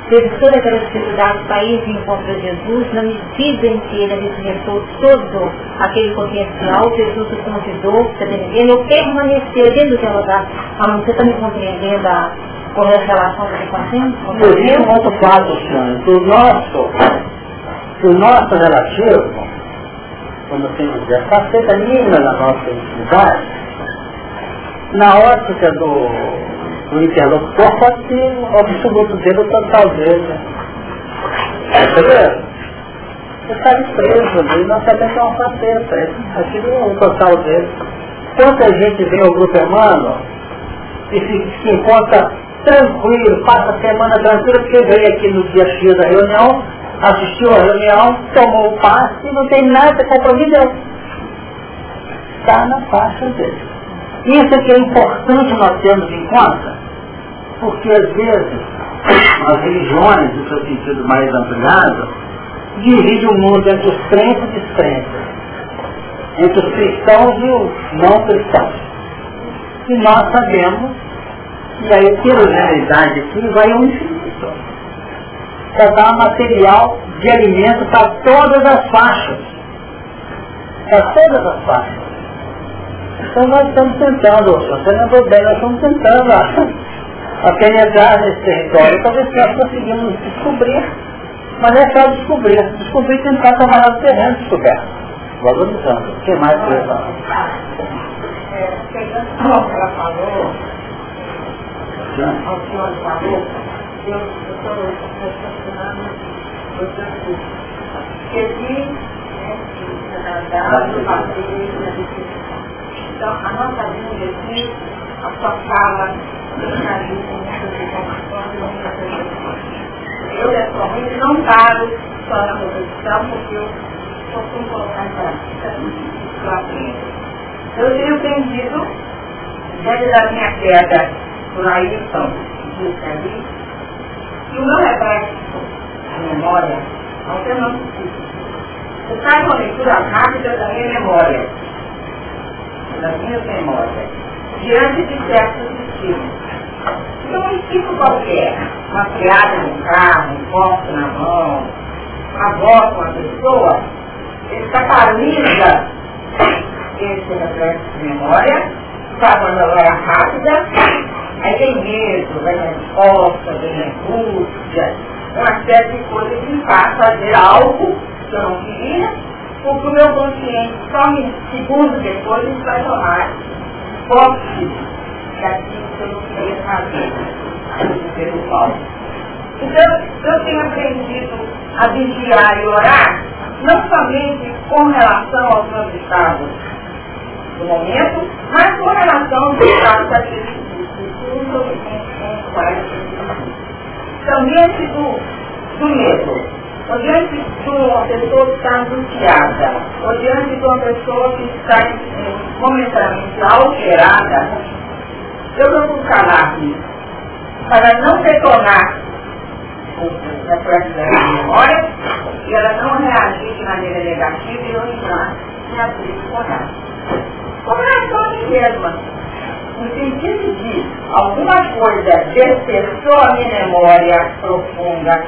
teve toda aquela dificuldade para ir de encontro a Jesus, na medida em que ele alimentou todo aquele potencial, Jesus o convidou, você está entendendo? Eu permanecer dentro daquela lugar. Ah, você está me compreendendo a, com a relação que eu estou fazendo? Por isso, um outro fato, senhor, que o nosso, que o nosso relativo, quando temos essa faceta mínima da nossa intimidade, na ótica do o interlocutor pode ser o absoluto dele, o total dele. Entendeu? Você está preso ali, nós sabemos que é uma faceta, aquilo é o total dele. Quanta gente vem ao grupo humano e se, se encontra tranquilo, passa a semana tranquila, porque veio aqui no dia X da reunião, assistiu a reunião, tomou o passe e não tem nada compromisso. Está na faixa dele. Isso é que é importante nós termos em conta, porque às vezes as religiões, no seu sentido mais ampliado, dividem o mundo entre os crentes e descrentes, entre os cristãos e os não cristãos. E nós sabemos, e pela realidade aqui vai unificar para dar material de alimento para todas as faixas. Para todas as faixas. Então nós estamos tentando, você não bem, nós estamos tentando, acho a penetrar nesse território para ver se nós conseguimos descobrir. Mas é só descobrir. Descobrir e tentar trabalhar no terreno descoberto. Valorizando. O que mais que? É, pegando o que ela falou, o senhor falou, eu estou reflexionando outras Esqueci, né, da realidade, Então, a nossa vida aqui, a sua fala, eu, pessoalmente, não paro só na posição, porque eu costumo colocar em prática Eu tenho aprendido dentro da minha queda por aí, então, ali, e o meu reflexo, a memória, não tem não Você faz uma leitura rápida da minha memória, da minha memória, diante de certos estímulos. Então, um estímulo qualquer, uma criada no carro, um copo na mão, a voz de uma pessoa, ele catalisa esse reflexo de memória, uma memória rápida, aí tem medo, vem a resposta, vem a angústia, uma série de coisas que me faz fazer algo que eu não queria, porque o meu consciente, só me segundos depois, ele vai tomar posse daquilo que eu não queria fazer, pelo qual. Então, eu tenho aprendido a vigiar e orar, não somente com relação aos meus estados do momento, mas com relação aos estados daqueles futuro Então, diante do, do medo, ou diante de uma pessoa que está angustiada, ou diante de uma pessoa que está eh, momentaneamente alterada, eu não vou calar-me para não retornar reflexo da memória e ela não reagir de maneira negativa e não entrar em atrito com a mim mesma, no sentido de alguma coisa despertou a minha memória profunda,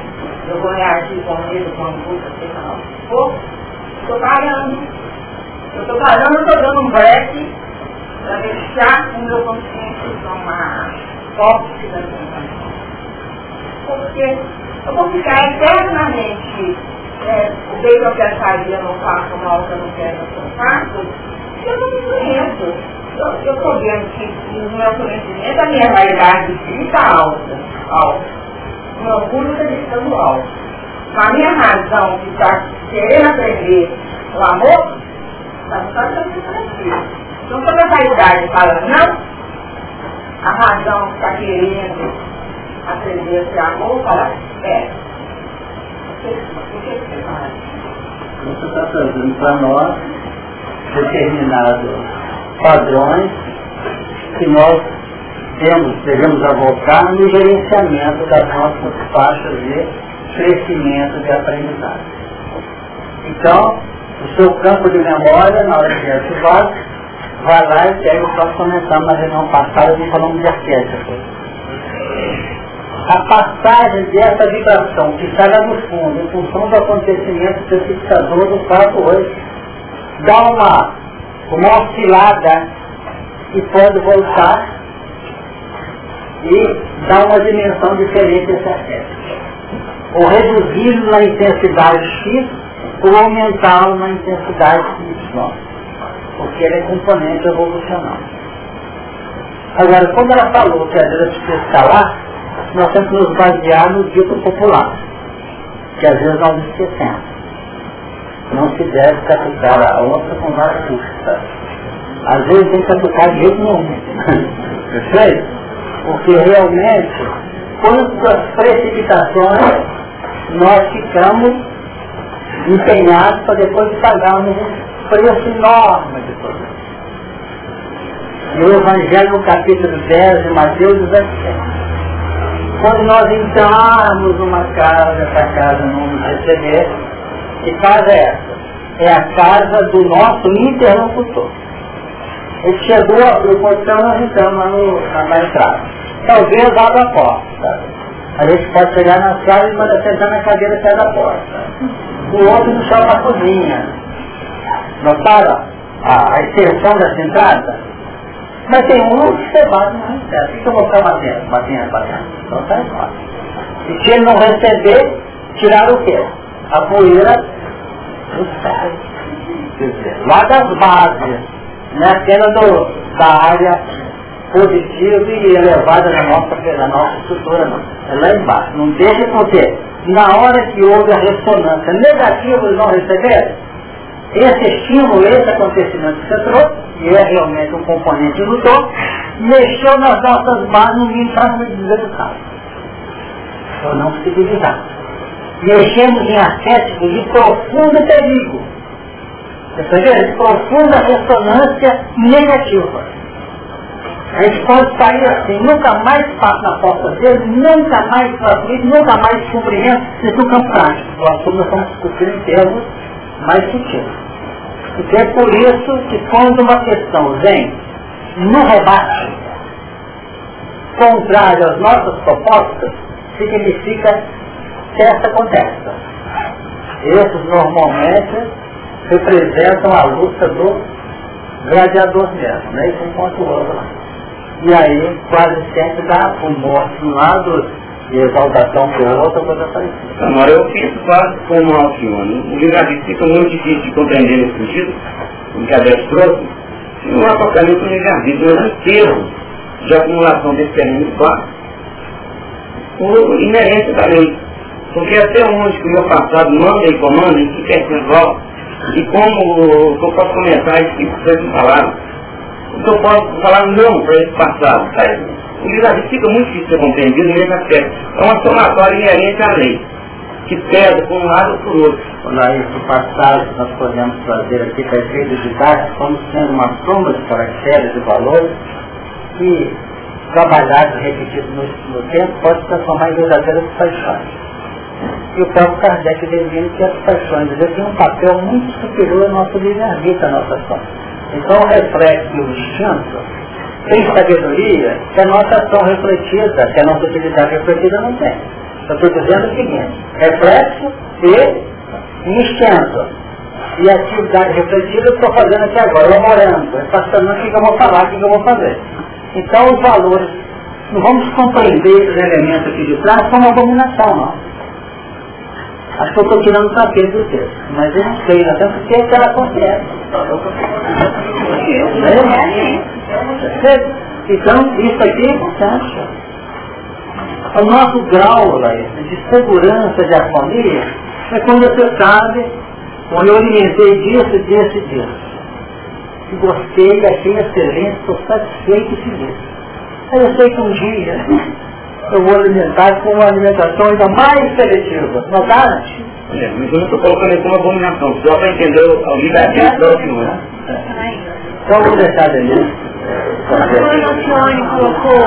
eu vou reagir com medo, com angústia, seja lá que for, estou parando. Eu estou parando, estou dando um break para deixar o meu consciente tomar posse da minha porque eu vou ficar eternamente é, o bem que eu eu não faço, o mal que eu não quero eu não faço, eu não me conheço. Eu estou vendo que no meu conhecimento a minha realidade está alta, alta. O meu orgulho está estando alto. A minha razão que está querendo aprender o amor, está só tranquilo. Então quando a realidade fala não, a razão está querendo aprender esse amor, falar, é. Você está trazendo para nós determinados padrões que nós temos, devemos a voltar no gerenciamento das nossas faixas de crescimento de aprendizagem. Então, o seu campo de memória, na hora de ativar, vai lá e pega o que nós na reunião passada e falamos de arquétipo a passagem dessa vibração que está lá no fundo, em função do acontecimento precipitador do fato hoje, dá uma, uma oscilada e pode voltar e dar uma dimensão diferente desse aspecto. Ou reduzi-lo na intensidade X ou aumentá-lo na intensidade Y. Porque ele é componente evolucional. Agora, quando ela falou que a vida precisa escalar, nós temos que nos basear no dito popular, que às vezes nós esquecemos. Não se deve catucar a outra com vara curta. Às vezes tem que catucar de jeito nenhum. Perfeito? Porque realmente, com as precipitações, nós ficamos empenhados para depois pagarmos um preço enorme de tudo. E o Evangelho no capítulo 10 de Mateus diz assim, quando nós entrarmos numa casa, essa casa não nos receber, que casa é essa? É a casa do nosso interlocutor. Ele chegou, o portão, nós entramos no, na, na entrada. Talvez abra a porta. A gente pode chegar na sala e mandar sentar na cadeira e da porta. O outro no chão na cozinha. Notaram a, a extensão dessa entrada? Mas tem um que você bate no recebe. O que eu vou ficar batendo? Batendo, batendo. Então tá igual. E se ele não receber, tirar o quê? A poeira. Lá das bases, né? Apenas do, da área positiva e elevada na nossa, na nossa estrutura, não. É lá embaixo. Não deixa acontecer. Na hora que houve a ressonância negativa, eles não receberam, esse estímulo, esse acontecimento que você trouxe, e é realmente um componente dom, mexeu nas nossas bases, ninguém está no deseducado. Ou não civilizado. Mexemos em arquétipos de profundo perigo. Você vendo? De profunda ressonância negativa. A gente pode sair assim, nunca mais passa na porta dele, nunca mais facilita, nunca mais cumprimento, isso campo prático. Nós estamos discutindo em termos mais sutis. Então é por isso que quando uma questão vem no rebate contrário às nossas propostas, significa essa acontece. Esses normalmente representam a luta do gladiador mesmo, né? Isso enquanto o outro. E aí quase sempre dá um morte de um lado e exaltação para o outro, coisa parecida. Agora eu penso quase como o Alcione. O livro fica muito difícil de compreender nesse sentido, o que a Beth trouxe, se não apocalipse no livro mas um termo de acumulação desse terreno espaço, por inerência da lei. Porque até onde que o meu passado manda e comanda, em que percentual, e como eu posso comentar isso que vocês falaram, o que eu posso falar não para esse passado, sabe? O livro fica muito difícil de ser compreendido nesse aspecto. É uma somatória inerente à lei, que pesa por um lado ou por outro. Olha isso, o passado que nós podemos trazer aqui para efeitos didáticos como sendo uma soma de caracteres e valores que, trabalhados repetidos no, no tempo, pode transformar em verdadeiras paixões. E o próprio Kardec define que as paixões ele têm um papel muito superior ao nosso livre-arbítrio, à nossa ação. Então o reflexo e o instinto tem sabedoria que a nossa ação refletida, que a nossa utilidade refletida não tem. Eu estou dizendo o seguinte, reflexo e instinto. E a atividade refletida eu estou fazendo aqui agora, elaborando, passando o que eu vou falar, o que eu vou fazer. Então os valores, não vamos compreender os elementos aqui de trás como abominação, não. Acho que eu estou tirando o tapete do texto, mas eu não sei, até porque é que ela acontece. Então, isso aqui é importante. O nosso grau de segurança, de harmonia, é quando você sabe, quando eu alimentei disso, disso e disso. E gostei, achei excelente, estou satisfeito e feliz. Aí eu sei que um dia eu vou alimentar com uma alimentação ainda mais seletiva. Notaram? É, mas eu não estou colocando isso como abominação, só para entender o livre-arbítrio da opinião. Então vou deixar dele. Quando o senhor colocou...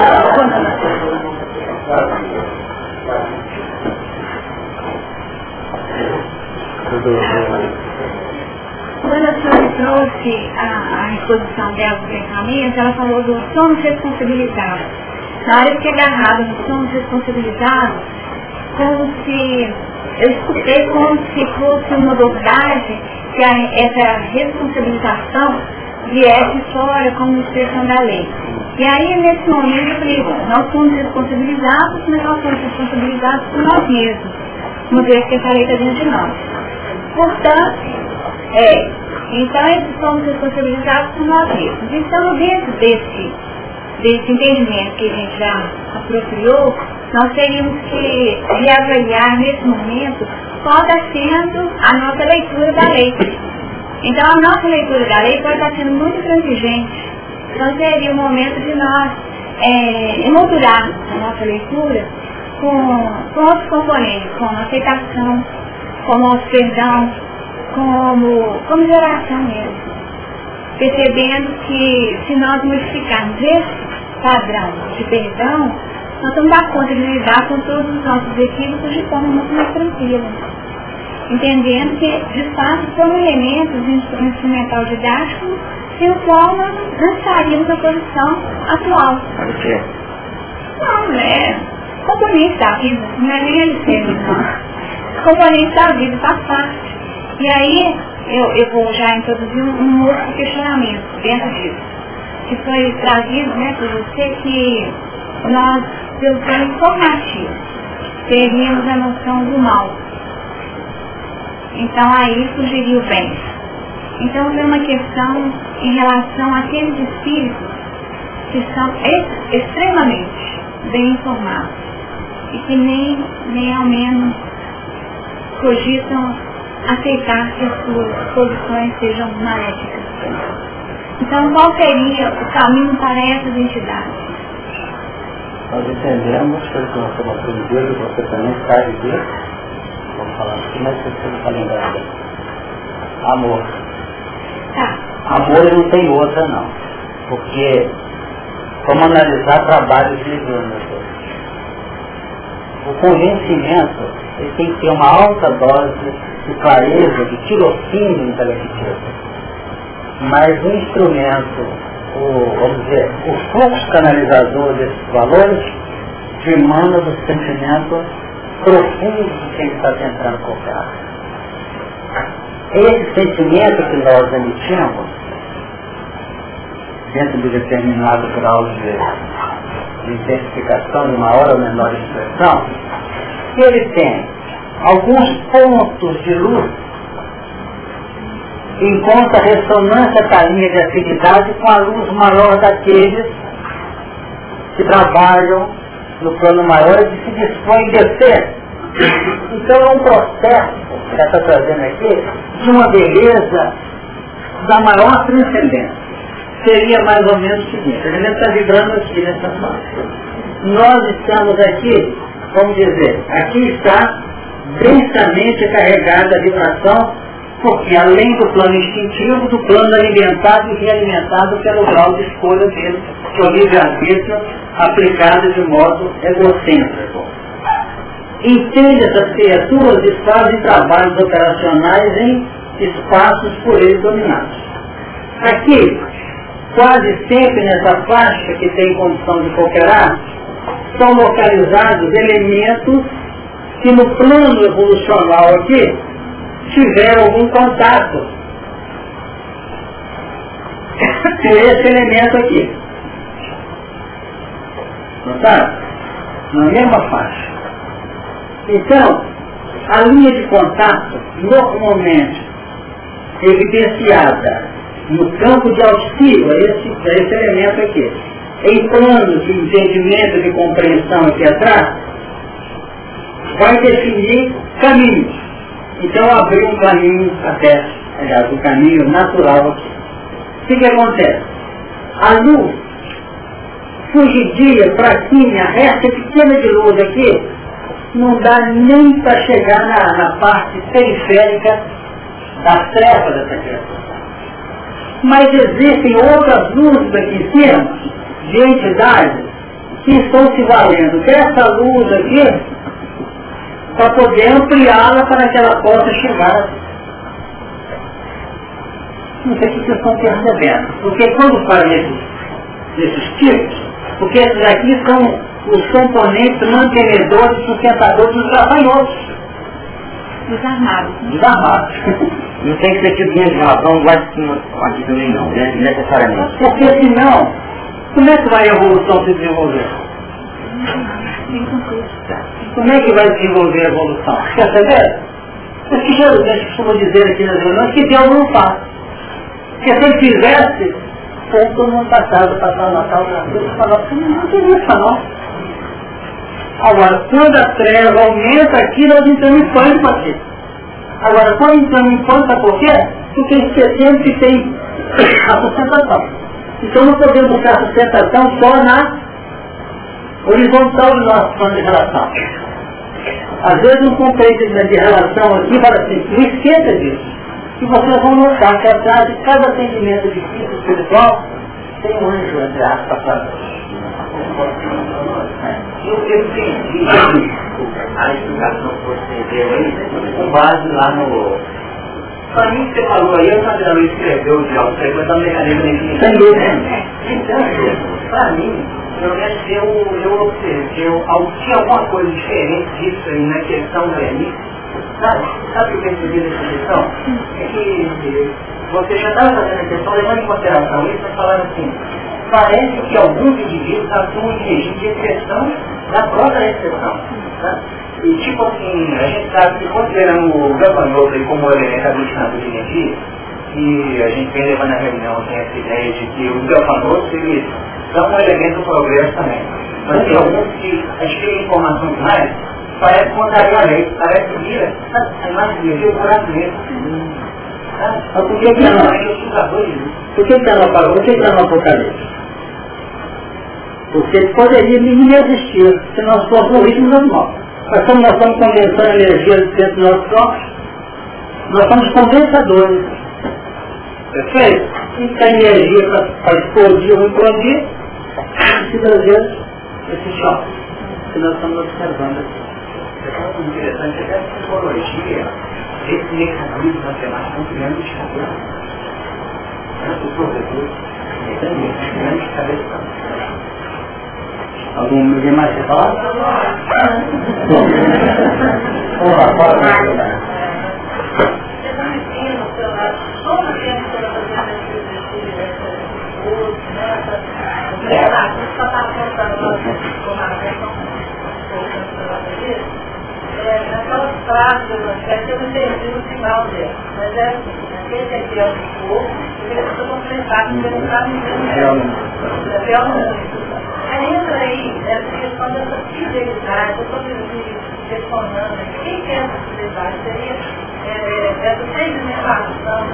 Quando a senhora trouxe a, a exposição dela do pensamento, ela falou do somos responsabilizados. Na hora que agarrado no somos responsabilizados, como se, eu escutei como se fosse uma verdade que a, essa responsabilização viesse fora como expressão da lei. E aí, nesse momento, eu falei, nós somos responsabilizados, mas nós somos responsabilizados por nós mesmos, uma vez que essa lei está dentro de nós. Portanto, é, então somos responsabilizados por nós mesmos. Então, dentro desse, desse entendimento que a gente já apropriou, nós teríamos que reavaliar nesse momento qual está sendo a nossa leitura da lei. Então a nossa leitura da lei pode estar sendo muito transigente. Então seria o momento de nós é, emoldurar a nossa leitura com, com outros componentes, como aceitação, como perdão, como, como geração mesmo. Percebendo que se nós modificarmos esse padrão de perdão, nós vamos dar conta de lidar com todos os nossos equívocos de forma muito mais tranquila. Entendendo que, de fato, são elementos de instrumental didático sem o qual nós não estaríamos na posição atual. Por quê? Não, é componente da vida, não é nem ele ser, não. Componente da vida, faz parte. E aí, eu, eu vou já introduzir um, um outro questionamento dentro disso, que foi trazido né, por você que nós, pelo plano informativo, teríamos a noção do mal. Então aí surgiria o bem. Então tem uma questão em relação àqueles espíritos que são ex extremamente bem informados e que nem, nem ao menos cogitam aceitar que as suas posições sejam maléficas. Então qual seria o caminho para essas entidades? Nós entendemos que nós estamos aprendendo, você também sabe disso. Vamos falar aqui, mas você não está lembrando. Amor. Tá. Amor não tem outra não. Porque como analisar trabalhos de O convencimento ele tem que ter uma alta dose de clareza, de tirocínio intelectual. Mas o instrumento, o, vamos dizer, o fluxo canalizador desses valores demanda do sentimento profundo de quem está tentando colocar. Esse sentimento que nós emitimos, dentro de determinado grau de, de intensificação, de maior ou menor expressão, ele tem alguns pontos de luz encontra ressonância com a linha de afinidade com a luz maior daqueles que trabalham no plano maior e que se dispõem a descer. Então é um processo que ela está trazendo aqui de uma beleza da maior transcendência. Seria mais ou menos o seguinte, a gente está vibrando aqui nessa faixa. Nós estamos aqui, vamos dizer, aqui está densamente carregada a vibração, porque além do plano instintivo, do plano alimentado e realimentado pelo grau de escolha dele, que é o livre-arbítrio aplicado de modo egocêntrico. Entende essas criaturas e fazem trabalhos operacionais em espaços por eles dominados. Aqui, quase sempre nessa faixa que tem condição de cooperar, são localizados elementos que no plano evolucional aqui tiveram algum contato com esse elemento aqui. Notaram? Na mesma faixa. Então, a linha de contato, normalmente evidenciada no campo de auxílio a esse, a esse elemento aqui, em plano de entendimento, de compreensão aqui atrás, vai definir caminhos. Então abrir um caminho até, aliás, um caminho natural aqui. O que, acontece? A luz fugidia, fraquinha, essa pequena de luz aqui, não dá nem para chegar na, na, parte periférica das trevas dessa criatura. Mas existem outras luzes aqui em cima, de entidades, que estão se valendo dessa luz aqui para poder ampliá-la para que ela possa chegar. Não sei o que vocês estão percebendo. Porque quando fala nesses, nesses tipos, porque esses aqui são os componentes mantenedores, sustentadores dos gafanhotos. Desarmados. Desarmados. Não tem que ser tipo de razão, vai aqui também não, né? necessariamente. Porque senão, como é que vai a evolução se desenvolver? Como é que vai desenvolver a evolução? Quer saber? Mas que geralmente costuma dizer aqui nas reuniões que Deus não faz. Porque se ele fizesse, como todo mundo passava, passava Natal, Natal, falava assim, não tem isso não. Agora, quando a treva aumenta aqui, nós entramos em pânico aqui. Agora, quando entramos em pânico, sabe por quê? Porque esquecemos que tem a sustentação. Então não podemos buscar a sustentação só na horizontal do nosso plano de relação. Às vezes um compreendimento de relação aqui fala assim, não esqueça disso. E vocês vão notar que atrás de cada atendimento de físico espiritual tem um anjo, entre aspas, para Eu, eu entendi a explicação que você deu aí, com base lá no. Para mim, você falou aí, eu sabia não escreveu de algo, mas tá um mecanismo de Sem Então, para mim, realmente eu, eu observei, eu, tinha alguma coisa diferente disso aí na questão do Eni. Sabe, sabe o que eu percebi nessa questão? É que você já estava fazendo a questão, levando em consideração isso, mas falando assim, parece que alguns indivíduos atuam em regime de exceção da própria exceção. Tá? E tipo assim, a gente sabe que considerando o gafanhoto como elemento aglutinador de energia, e a gente vem levando a reunião assim, essa ideia de que os gafanhotos eles são um elemento do progresso também. Mas tem alguns que a gente tem informação demais, parece contrário à lei, parece que vira a imagem de por natureza. Mas por que que não? Por que que não falou? Por que que não apocalipse? Porque poderia nem existir se nós fôssemos no ritmo normal. Mas como nós estamos condensando energia dentro do nosso corpo, nós somos condensadores. Perfeito? E a energia para explodir ou implodir, precisa ver esse choque que nós estamos observando aqui. É muito interessante, até a psicologia, esse mecanismo matemático é um grande escadão. O professor, é um grande cabeça. Algum ninguém mais quer falar? Vamos lá, fala. Naquelas frases do Evangelho, eu não entendi no final dela. Mas é assim, aquele é fiel no povo, ele precisa completar, porque ele não está vivendo. É fiel no mundo. Aí entra aí essa questão dessa fidelidade, eu estou questionando quem que é essa fidelidade? Seria é, essa sedimentação,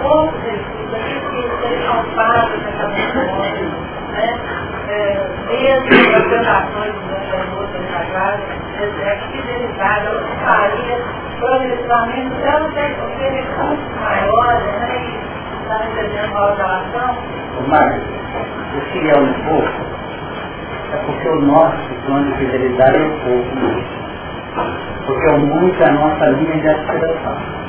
pouco Jesus, aquilo que ele palpável naquela memória, né? É, mesmo as tentações do outro sagrado, é, a fidelidade, ela faria progressivamente, ela tem ter recursos maiores, né? E está recebendo uma relação. Marcos, o fiel no povo é porque o nosso plano de fidelidade é o povo Porque o mundo é a nossa linha de aspiração.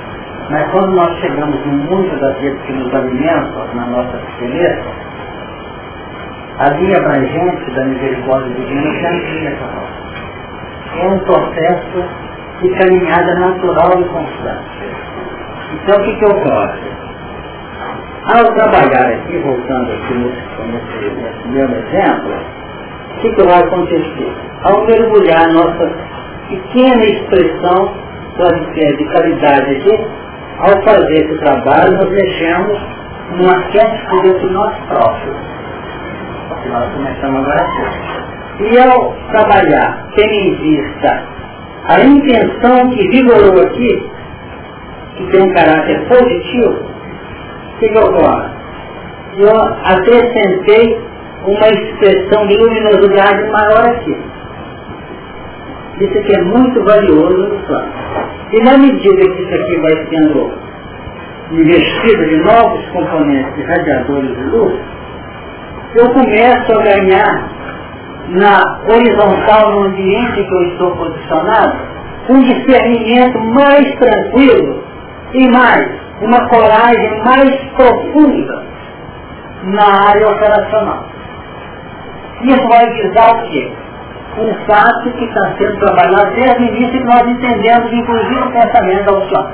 Mas quando nós chegamos no mundo daqueles que nos alimentam, na nossa experiência, a linha abrangente da misericórdia divina é a linha É um processo de caminhada natural e constante. Então o que, que ocorre? Ao trabalhar aqui, voltando aqui nesse, nesse, nesse meu exemplo, o que, que vai acontecer? Ao mergulhar nossa pequena expressão de qualidade aqui, ao fazer esse trabalho, nós mexemos num arquétipo dentro de nós próprios. Que nós começamos agora. E ao trabalhar, tendo em vista a intenção que vigorou aqui, que tem um caráter positivo, que, que ocorre? Eu acrescentei uma expressão de luminosidade maior aqui. Isso aqui é muito valioso no plano. E na medida que isso aqui vai sendo investido de novos componentes de radiadores de luz, eu começo a ganhar na horizontal, no ambiente que eu estou posicionado, um discernimento mais tranquilo e mais, uma coragem mais profunda na área operacional. Isso vai visar o quê? Um fato que está sendo trabalhado desde o início que nós entendemos, inclusive o pensamento da Alcione.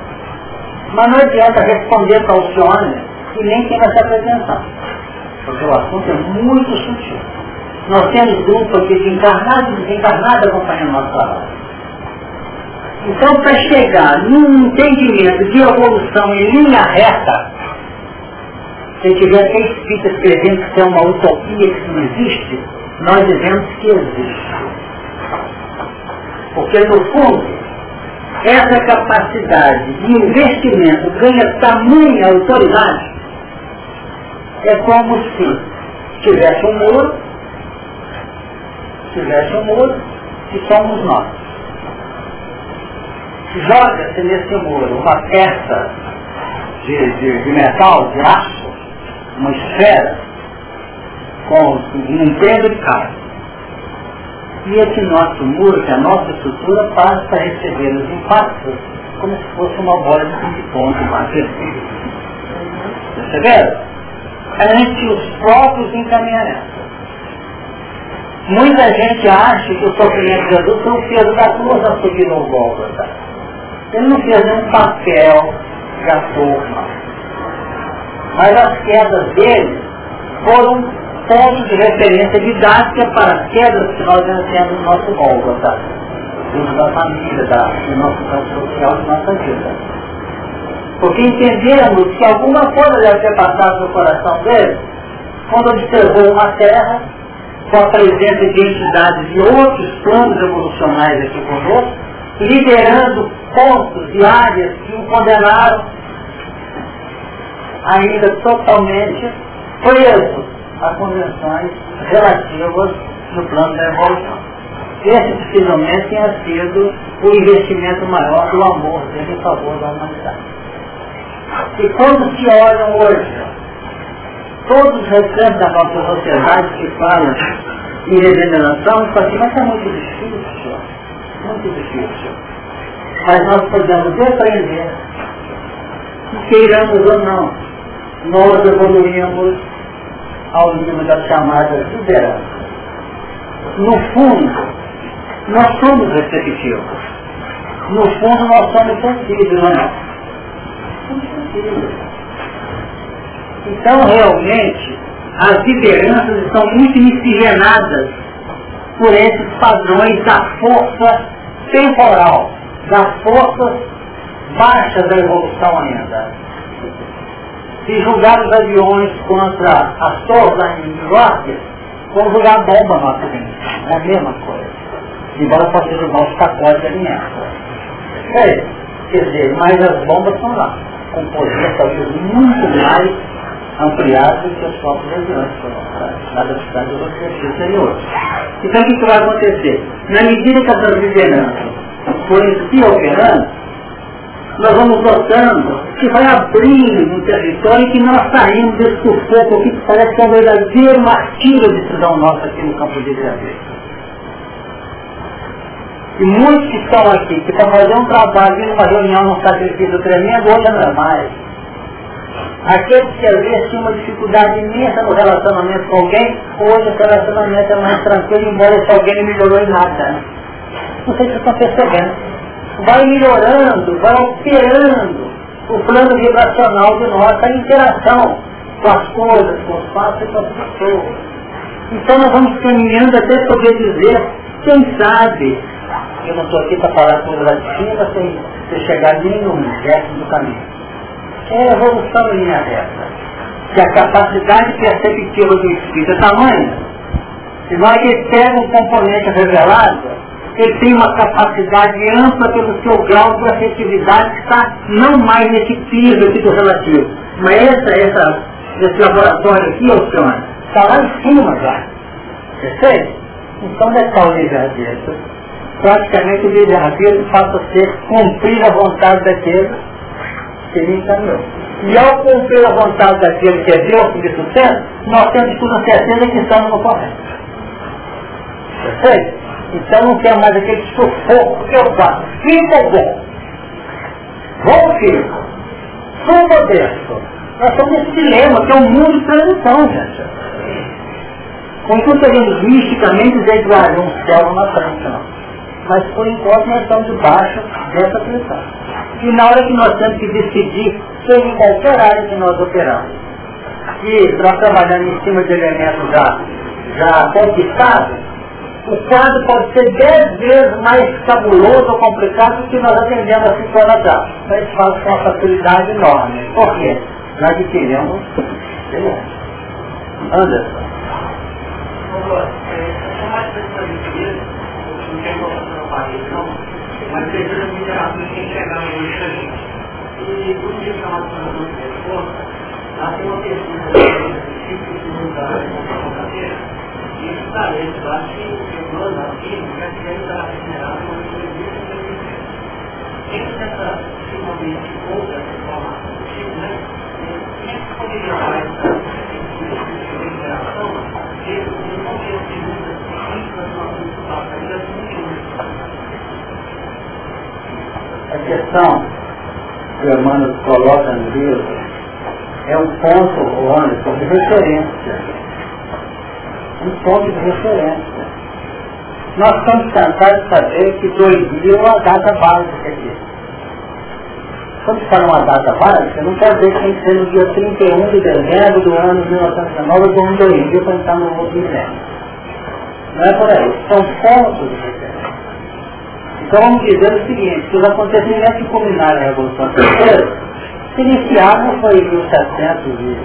Mas não adianta responder para a Alcione e nem tem essa pretensão. Porque o assunto é muito sutil. Nós temos grupo aqui de encarnados e desencarnados acompanhando nosso trabalho. Então, para chegar num entendimento de evolução em linha reta, se tiver até espírito escrevendo que é uma utopia que não existe, nós dizemos que existe. Porque, no fundo, essa capacidade de investimento ganha tamanha autoridade, é como se tivesse um muro, tivesse um muro, e somos nós. Joga-se nesse muro uma peça de, de, de metal, de aço, uma esfera, com um peso de carne. E esse nosso muro, que é a nossa estrutura, passa a receber os impactos como se fosse uma bola de ping-pong, uma Perceberam? Ante os próprios encaminhamentos. Muita gente acha que o sofrimento de Jesus foi o peso da cruz a subir no Gólgota. Ele não fez nenhum papel de ator, Mas as quedas dele foram pontos de referência didática para as quedas que nós vencemos no nosso Gólgota, dentro da família, da, do nosso campo social, da nossa vida. Porque entendemos que alguma coisa deve ter passado no coração dele quando observou uma terra com a presença de entidades de outros planos evolucionais aqui conosco, liderando pontos e áreas que o condenaram ainda totalmente preso a convenções relativas no plano da evolução. Esse possivelmente tenha sido o investimento maior do amor dele em favor da humanidade. E quando se olham hoje, todos os recantos da nossa sociedade que falam e regeneração, e fala assim, mas é muito difícil, muito difícil. Mas nós podemos aprender, queiramos ou não, nós evoluímos ao nível das chamadas lideranças. No fundo, nós somos receptivos. No fundo, nós somos sensíveis, não é? Então, realmente, as lideranças estão muito miscigenadas por esses padrões da força temporal, das forças baixas da evolução ainda. Se julgar os aviões contra as torres em York, vão jogar bomba no acidente. É a mesma coisa. Embora possa jogar os pacotes alimento. É, quer dizer, mas as bombas estão lá, com poder talvez muito mais ampliado do que os próprios aviões lá da cidade do exterior. Então o que, vai acontecer? Na medida que essas lideranças forem se operando, nós vamos notando que vai abrindo um território que nós saímos desse sufoco aqui que parece que é um verdadeiro martírio de decisão nossa aqui no campo de Graveto. E muitos que estão aqui, que para fazer um trabalho, numa reunião, num sacrifício tremendo, hoje não é mais. Aqueles que às vezes tinham uma dificuldade imensa no relacionamento com alguém, hoje o relacionamento é mais tranquilo, embora esse alguém não melhorou em nada. Não sei se estão percebendo. Vai melhorando, vai alterando o plano vibracional de nossa interação com as coisas, com os fatos e com as pessoas. Então nós vamos caminhando até poder dizer, quem sabe, eu não estou aqui para falar coisas cima sem, sem chegar no gesto do caminho. É a evolução em linha reta. Que a capacidade perceptiva do espírito é tamanha. Nós ele pega um componente revelado, ele tem uma capacidade ampla pelo seu grau de afetividade que está não mais nesse piso aqui do relativo. Mas essa, essa, esse laboratório aqui, Alcione, está lá em cima já. Percebe? Então, dessa unidade dessa praticamente o livre-arbítrio passa a ser cumprir a vontade daquele que ele encaminhou. E ao cumprir a vontade daquele que é Deus que me sustenta, nós temos toda certeza que estamos no correto. Perfeito? Então não quer mais aquele sufoco que eu faço. Fica bom. Vou fico. Suba desço. Nós estamos nesse dilema que é um mundo de transição, gente. Contudo, sabemos misticamente dizer que vai um céu na frente, não mas por enquanto nós estamos debaixo dessa pressão. E na hora que nós temos que decidir, em qualquer área que nós operamos, e nós trabalhando em cima de elementos já, já conquistados, o quadro pode ser dez vezes mais cabuloso ou complicado do que nós atendemos a anos atrás. Mas faz com uma facilidade enorme. Por quê? Nós adquirimos. Anderson E quando ele estava falando de resposta, lá tem uma pesquisa de tipo da computadeira, e esse talento lá que os dois aqui já tiveram da generada uma entrevista Dentro dessa finalmente outra informação, né? Como é que poderia falar essa interação? Ele não tem perguntas simples, mas ainda muito a questão que Emmanuel coloca no livro é um ponto, o Anderson, de referência. Um ponto de referência. Nós estamos cansados de saber que 2000 é uma data básica aqui. Quando fala uma data básica, não quer dizer que tem que ser no dia 31 de dezembro do ano 1919 ou do ano 2000 para entrar no outro milênio. Não é por aí. São pontos de. Então vamos dizer o seguinte, que os acontecimentos que culminaram a Revolução Francesa se iniciaram foi em 1700 e,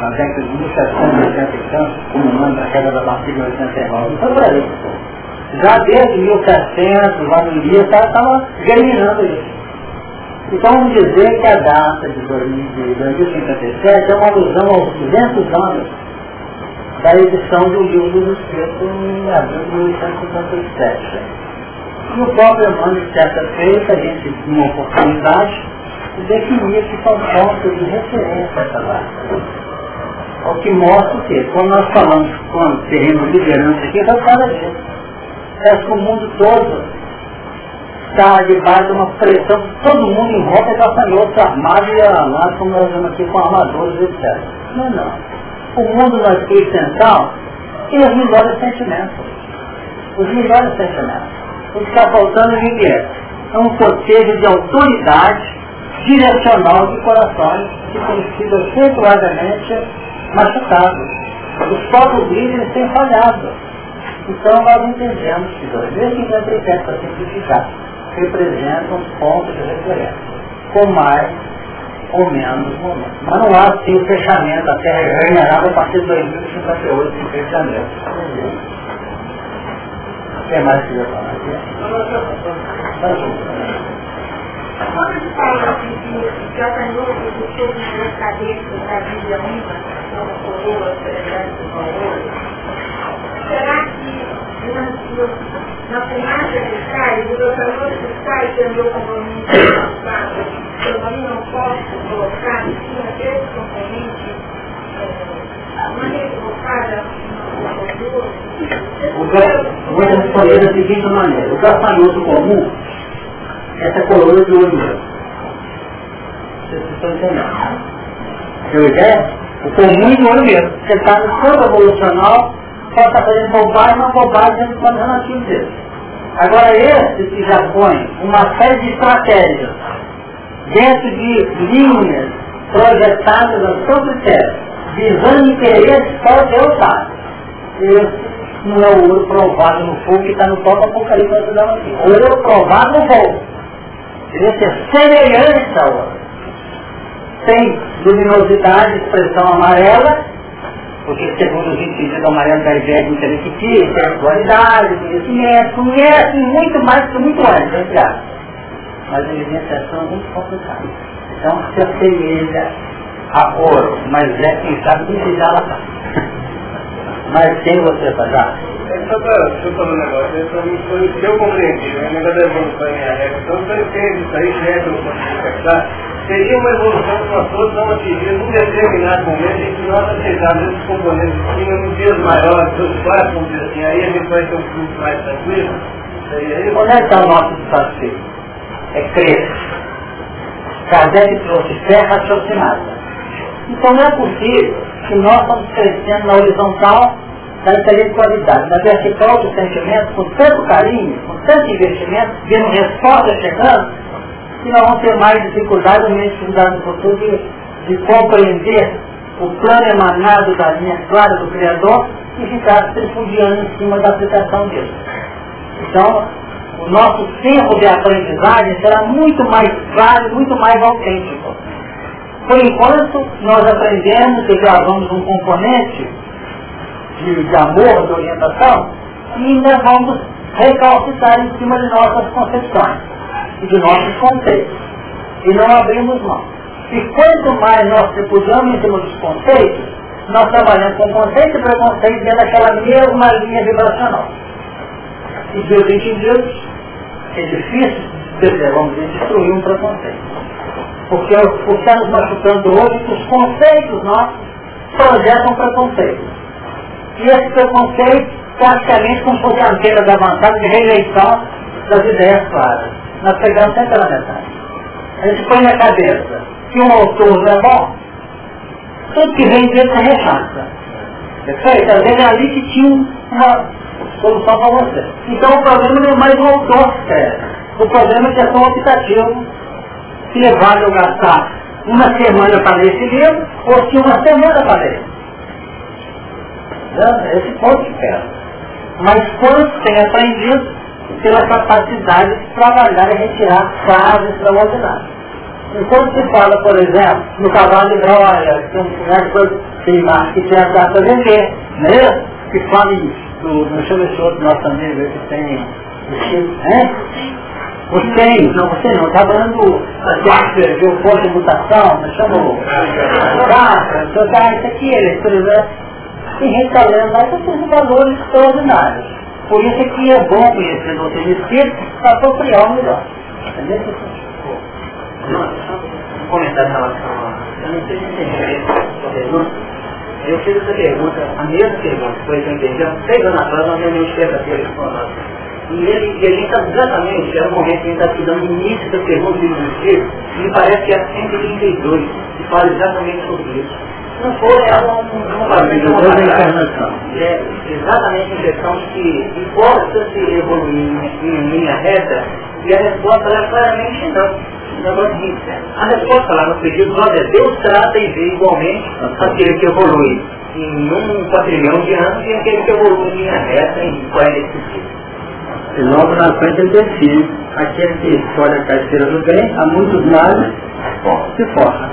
na década de 1780 e tanto, culminando a queda da Bastila em 89, não foi por aí. Já desde 1700, lá no dia, estava germinando isso. Então vamos dizer que a data de 2057 é uma alusão aos 200 anos da edição do livro dos Espíritos em abril de 1857. E o próprio Emmanuel, certa feita, a gente tinha uma oportunidade de definir são pontos de referência essa data. O que mostra que, quando nós falamos, quando teremos liderança aqui, vai falar disso. Parece que o mundo todo está debaixo de uma pressão, todo mundo em volta é gafanhoto armado e armado, como nós vemos aqui com armadores, etc. Não, não. O mundo aqui central tem os melhores sentimentos. Os melhores sentimentos. O que está faltando é é? É um cortejo de autoridade direcional de corações que tem sido acentuadamente machucados. Os próprios líderes têm falhado. Então nós entendemos que 2057, para simplificar, representam pontos de referência, com mais ou menos momentos. Mas não há assim o fechamento da Terra regenerada a partir de 2058, em fechamento. O que mais que eu falar aqui? Quando fala que gafanhoto do seu de cabeça da Bíblia única, são coroa, será que na, na fumaça que sai, o gafanhoto que sai que andou com o nome passado, eu não posso colocar em cima desse componente uma equivocada Vou responder da seguinte maneira. O gafanhoto comum essa coluna de olho. Vocês estão entendendo? Seu ideia? O comum de olho mesmo. Você está no campo evolucional, pode estar fazendo bobagem, uma bobagem dentro do plano dele. Agora esse que já põe uma série de estratégias dentro de linhas projetadas a seu critério, visando interesse só Deus sabe. Esse não é o ouro provado no fogo que está no topo apocalipse aqui. O ouro provado no fogo devia ser semelhante ao outro. Tem luminosidade, expressão amarela, porque segundo os entendidos amarelo da ideia de intelectual, intelectualidade, conhecimento, conhece muito mais que muito antes, entre aspas. Mas a evidenciação é muito complicada. Então se assemelha a ouro, mas é quem sabe está. Mas sem você pagar, é só para eu falar um negócio, é o que eu compreendi, né? o negócio da evolução em regra. Então, se eu entendo isso aí, já é que eu consigo captar, seria uma evolução que nós todos vamos atingir num determinado momento em que nós aceitarmos esses componentes de cima nos dias maiores, dos quatro, vamos dizer assim, aí a gente vai ter um fluxo mais tranquilo. Onde é que está o nosso desafio? É crer. Kardec trouxe fé raciocinada. Então não é possível que nós estamos crescendo na horizontal da intelectualidade, da vertical do sentimento, com tanto carinho, com tanto investimento, vendo resposta chegando, que nós vamos ter mais dificuldade, menos dificuldade no futuro de, de compreender o plano emanado da linha clara do Criador e ficar se refugiando em cima da aplicação dele. Então, o nosso tempo de aprendizagem será muito mais claro, muito mais autêntico. Por enquanto, nós aprendemos e gravamos um componente de, de amor, de orientação, e ainda vamos recalcitrar em cima de nossas concepções e de nossos conceitos. E não abrimos mão. E quanto mais nós repudiamos em cima dos conceitos, nós trabalhamos com conceito e preconceito dentro daquela mesma linha vibracional. E Deus entendidos, é difícil, vamos dizer, destruir um preconceito. Porque o que está nos machucando hoje é os conceitos nossos projetam preconceitos. E esse preconceito, praticamente como fosse a antena da avançada de reeleição das ideias claras. Nós pegamos sempre pela metade. A gente põe na cabeça que um autor não é bom, tudo que vem dele é rechaça. Perfeito? Às vezes é ali que tinha uma solução para você. Então o problema não é mais o autor que serve. O problema é que é só um aplicativo que levar eu gastar uma semana para ler esse livro ou se uma semana para ler. Esse ponto de. Mas quando tem aprendido pela capacidade de trabalhar e retirar frases extraordinárias. Enquanto se fala, por exemplo, no cavalo de Troia, que é coisa que tem que tem a data vender, né? Que fala do, não chama esse outro nosso amigo que tem, né? Você, não, você não, está falando de um ponto de mutação, chama o... Ah, então tá, isso aqui, ele escreveu e recalendo lá que tem valores extraordinários. Por isso é que é bom conhecer o doutrina espírita para apropriar o melhor. Entendeu? Um comentário em relação a... Eu não sei se tem Eu fiz essa pergunta, a mesma pergunta, foi que eu entendi, seis anos atrás, uma reunião de terça-feira E ele, ele está exatamente, era o momento que ele está estudando o início da pergunta do Espírito, e me parece que é 132, que fala exatamente sobre isso. Não foi, é uma, uma, uma, encarnação. É exatamente a questão de que importa se evoluir em, linha reta, e a resposta é claramente não negócio disso. A resposta lá no pedido nós é Deus trata e vê igualmente aquele que evolui em um quatrilhão de anos e aquele que evolui em linha reta em 45 dias. E logo na frente ele define aquele que escolhe a carteira do bem, há muitos males se forra.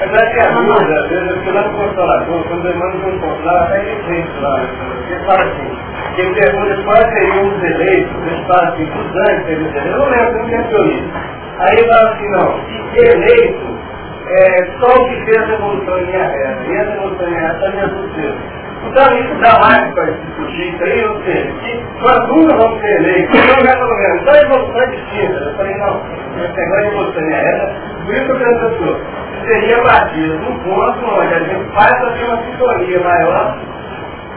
É verdade que a dúvida, às vezes, porque lá no Consolador, quando eu mando um consolador, até ele tem lá, ele fala assim, ele pergunta quais seriam os eleitos, ele fala assim, os antes eles eleitos, eu não lembro, não tenho isso. Aí ele fala assim, não, eleito, é, só o que fez a revolução em minha reta, e essa revolução em minha reta está Jesus fez. Então isso dá mais para discutir isso aí, ou seja, que nós nunca vamos ser eleitos, não é pelo menos, só evolução distinta. Eu falei, não, esse negócio de evolução minha reta, por isso que eu penso seria batido num ponto onde a gente faz ter uma sintonia maior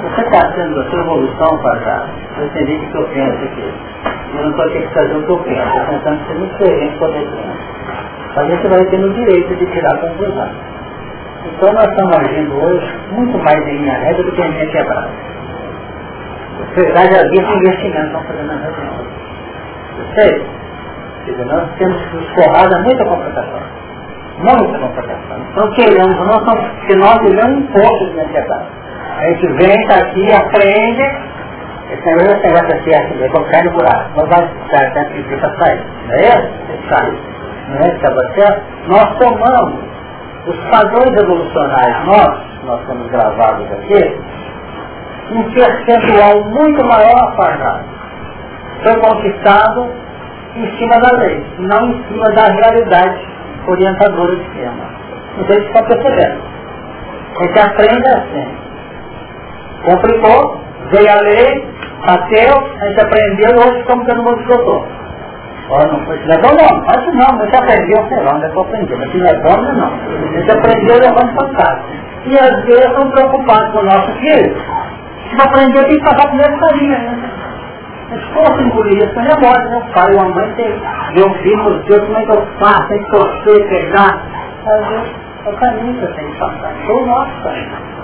você está sendo a sua evolução para Eu entendi o que eu penso aqui. Eu não estou aqui para fazer o que eu penso. Estou pensando ser muito diferente do que eu. Mas você vai ter o direito de tirar a conclusão. Então nós estamos agindo hoje muito mais em linha reta do que em linha quebrada. Você já havia que investimento estão fazendo na reunião. Sei. Nós temos escorrado muita complicação. Muita complicação. Então queremos, nós, que nós vivemos um pouco de linha quebrada. A gente vem, está aqui, aprende, esse negócio, esse negócio aqui, assim, como cai no buraco. Não vai ficar tempo que para sair. Não é isso? Sai. Não é isso você? Nós tomamos os padrões evolucionários nossos, nós estamos gravados aqui, um percentual muito maior apartado. Foi conquistado em cima da lei, não em cima da realidade orientadora do sistema. Não sei se está percebendo. A gente aprende assim complicou, veio a lei, bateu, a gente aprendeu e hoje estamos dando muito doutor. Olha, não foi não é não, mas não, gente aprendeu, sei lá, não é que aprendeu, mas não é bom, não. Gente aprendeu levando fantástico. E às vezes estão preocupados com o nosso filho. Se aprender, tem que passar primeiro carinho, né? Mas como engolir é mole, né? O pai ou a mãe tem um filho, meu Deus, como é que eu faço? Tem que torcer, pegar. Às vezes é o caminho que eu tenho que passar. É o nosso caminho.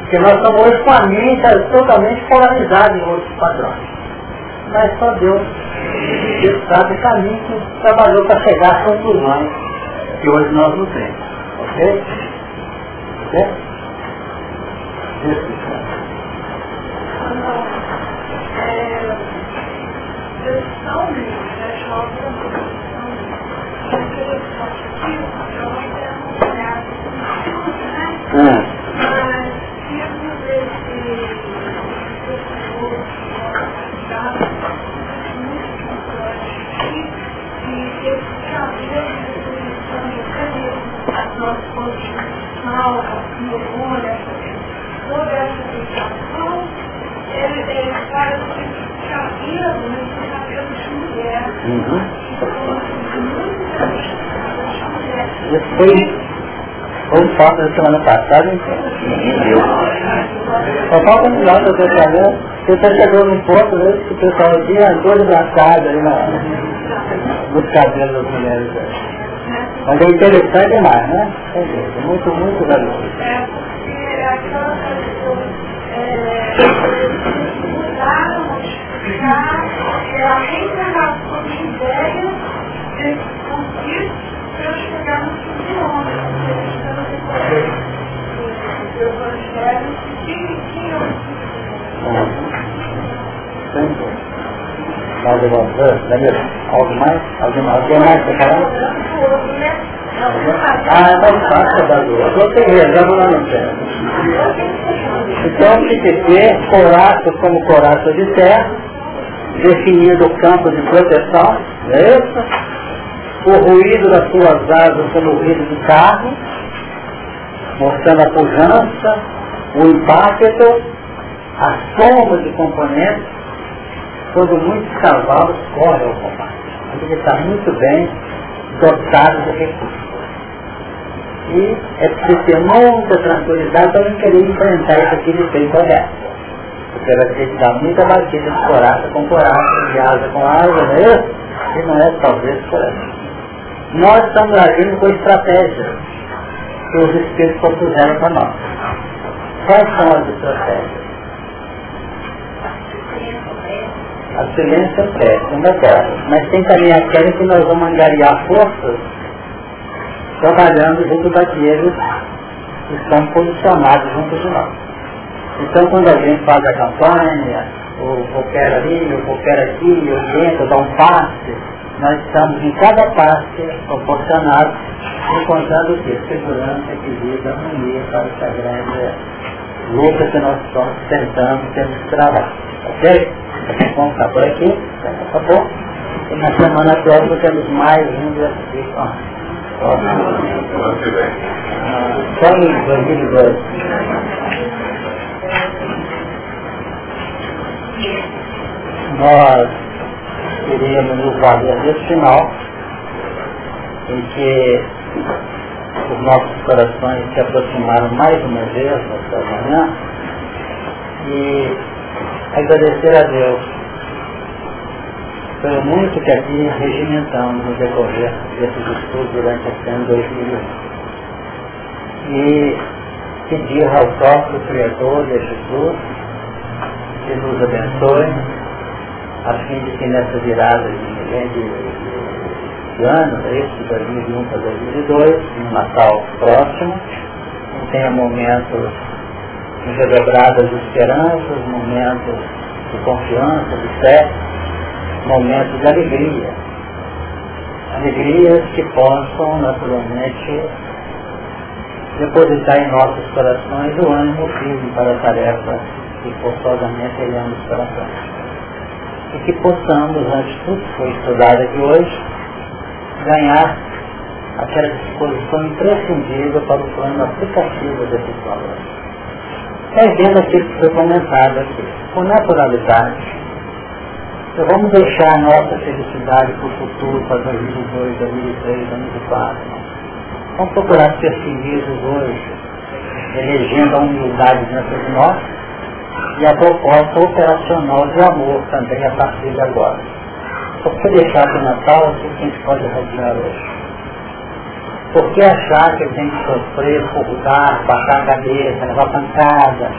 Porque nós estamos hoje com a mente totalmente polarizada em outros padrões. Mas só Deus, Deus sabe o caminho que trabalhou para chegar às conclusões que hoje nós não temos. Ok? Ok? Deus Ah. Isso foi, foi foto da semana passada, então. Só falta um lado do teu cabelo. Você chegou num ponto né, que o pessoal tinha dor de braçada ali na, nos cabelos das mulheres. Mas é interessante demais, né? É muito, muito valioso. É, porque é a reencarnação de ideias mais alguma coisa? Danilo, algo mais? Alguém, alguém mais? Ah, então faça da lua. Eu reserva lá coraço como coraço de terra, definindo o campo de proteção, é isso? O ruído das suas asas como o ruído do carro, mostrando a pujança, o impacto, a soma de componentes, quando muitos cavalos correm ao combate. Ele está muito bem dotado de recursos. E é preciso ter muita tranquilidade para não querer enfrentar isso aqui de peito aberto. Porque vai ter que dar muita batida de coraça com coraça, de asa com asa, não é? E não é talvez aí. Nós estamos agindo com estratégias que os Espíritos propuseram para nós. Quais são as estratégias? A silêncio presta, uma delas. Mas tem também aquela que nós vamos angariar forças trabalhando junto daqueles que estão posicionados junto de nós. Então quando alguém faz a campanha, ou coopera ali, ou coopera aqui, ou entra, dá um passe, nós estamos em cada passe proporcionado, encontrando o quê? Segurança, equilíbrio, harmonia para essa grande luta que nós estamos tentando, temos que travar. Ok? Vamos por aqui, tá bom? E na semana próxima temos mais um desafio. Só em 2012. Nós queríamos nos valer desse final em que os nossos corações se aproximaram mais uma vez nesta manhã e agradecer a Deus pelo muito que aqui regimentamos no decorrer desses estudos durante esse ano 2001. E pedir ao próprio Criador de Jesus que nos abençoe, a fim de que nessa virada de, de, de ano, esse 2001 para 2002, no Natal próximo, tenha momentos de esperanças, momentos de confiança, de fé, momentos de alegria. Alegrias que possam, naturalmente, depositar em nossos corações o ânimo firme para a tarefa que forçosamente iremos para frente. E que possamos, antes de tudo foi estudado aqui hoje, ganhar aquela disposição imprescindível para o plano aplicativo desses valores perdendo aquilo que foi comentado aqui, com naturalidade. Então vamos deixar a nossa felicidade para o futuro, para 2002, 2003, 2004. Vamos procurar ser felizes hoje, elegendo a humildade dentro de nós e a proposta operacional de amor também a partir de agora. Só para deixar para o Natal o que a gente pode radiar hoje. Por que achar que tem que sofrer, furtar, baixar a cabeça, levar pancada,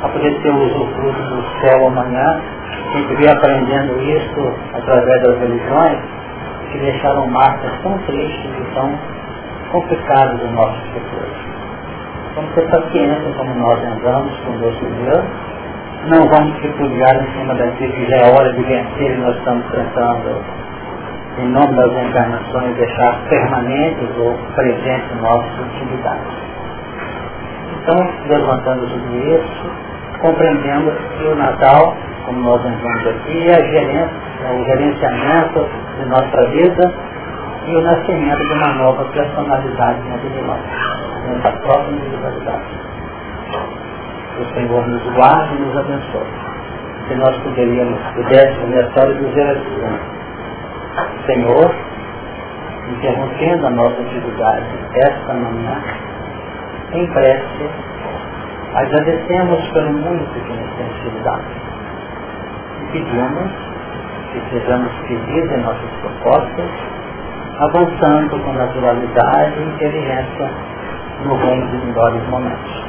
para poder ter o usufruto do céu amanhã? A gente vem aprendendo isso através das religiões que deixaram marcas tão tristes e tão complicadas no nosso futuro. Vamos ter paciência como nós andamos com Deus Deus. Não vamos refugiar em cima daquilo que já é hora de vencer e nós estamos tentando em nome das encarnações, deixar permanentes ou presentes nossas utilidades. Então, levantando tudo isso, compreendemos que o Natal, como nós entramos aqui, é, gerência, é o gerenciamento de nossa vida e o nascimento de uma nova personalidade dentro de nós, nossa própria individualidade. O Senhor nos guarde e nos abençoe. Se nós poderíamos, pudéssemos nessa hora dizer assim, Senhor, interrompendo a nossa atividade esta manhã, em prece, agradecemos pelo muito que nos tem sido dado. E pedimos que sejamos felizes em nossas propostas, avançando com naturalidade e inteligência no rumo dos melhores momentos.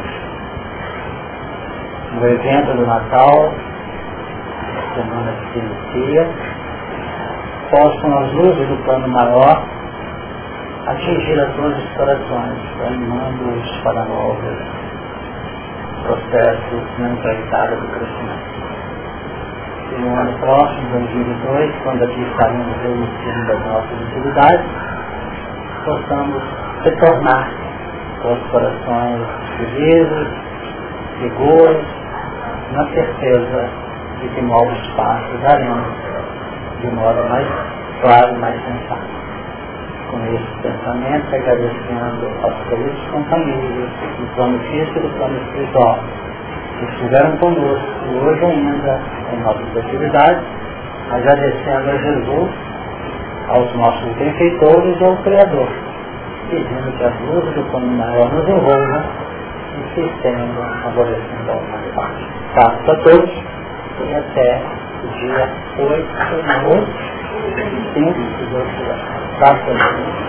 No evento do Natal, semana que se inicia, possam as luzes do plano maior atingir a todos os corações, animando-os para novos processos não entraitados do crescimento. E no ano próximo, 2002, quando aqui estaremos reunindo das nossas utilidades, possamos retornar com os corações felizes, seguros, na certeza de que novos passos daremos de modo mais claro, mais sensato. Com esse pensamento, agradecendo aos queridos companheiros do plano físico e do plano espiritual, que estiveram conosco hoje ainda em nossas atividades, agradecendo a Jesus, aos nossos benfeitores e ao Criador, pedindo que as luzes do plano maior nos envolvam e que estendam a abolição da humanidade. Paz a todos e até o dia 8 no 5 de 18 Paz a todos.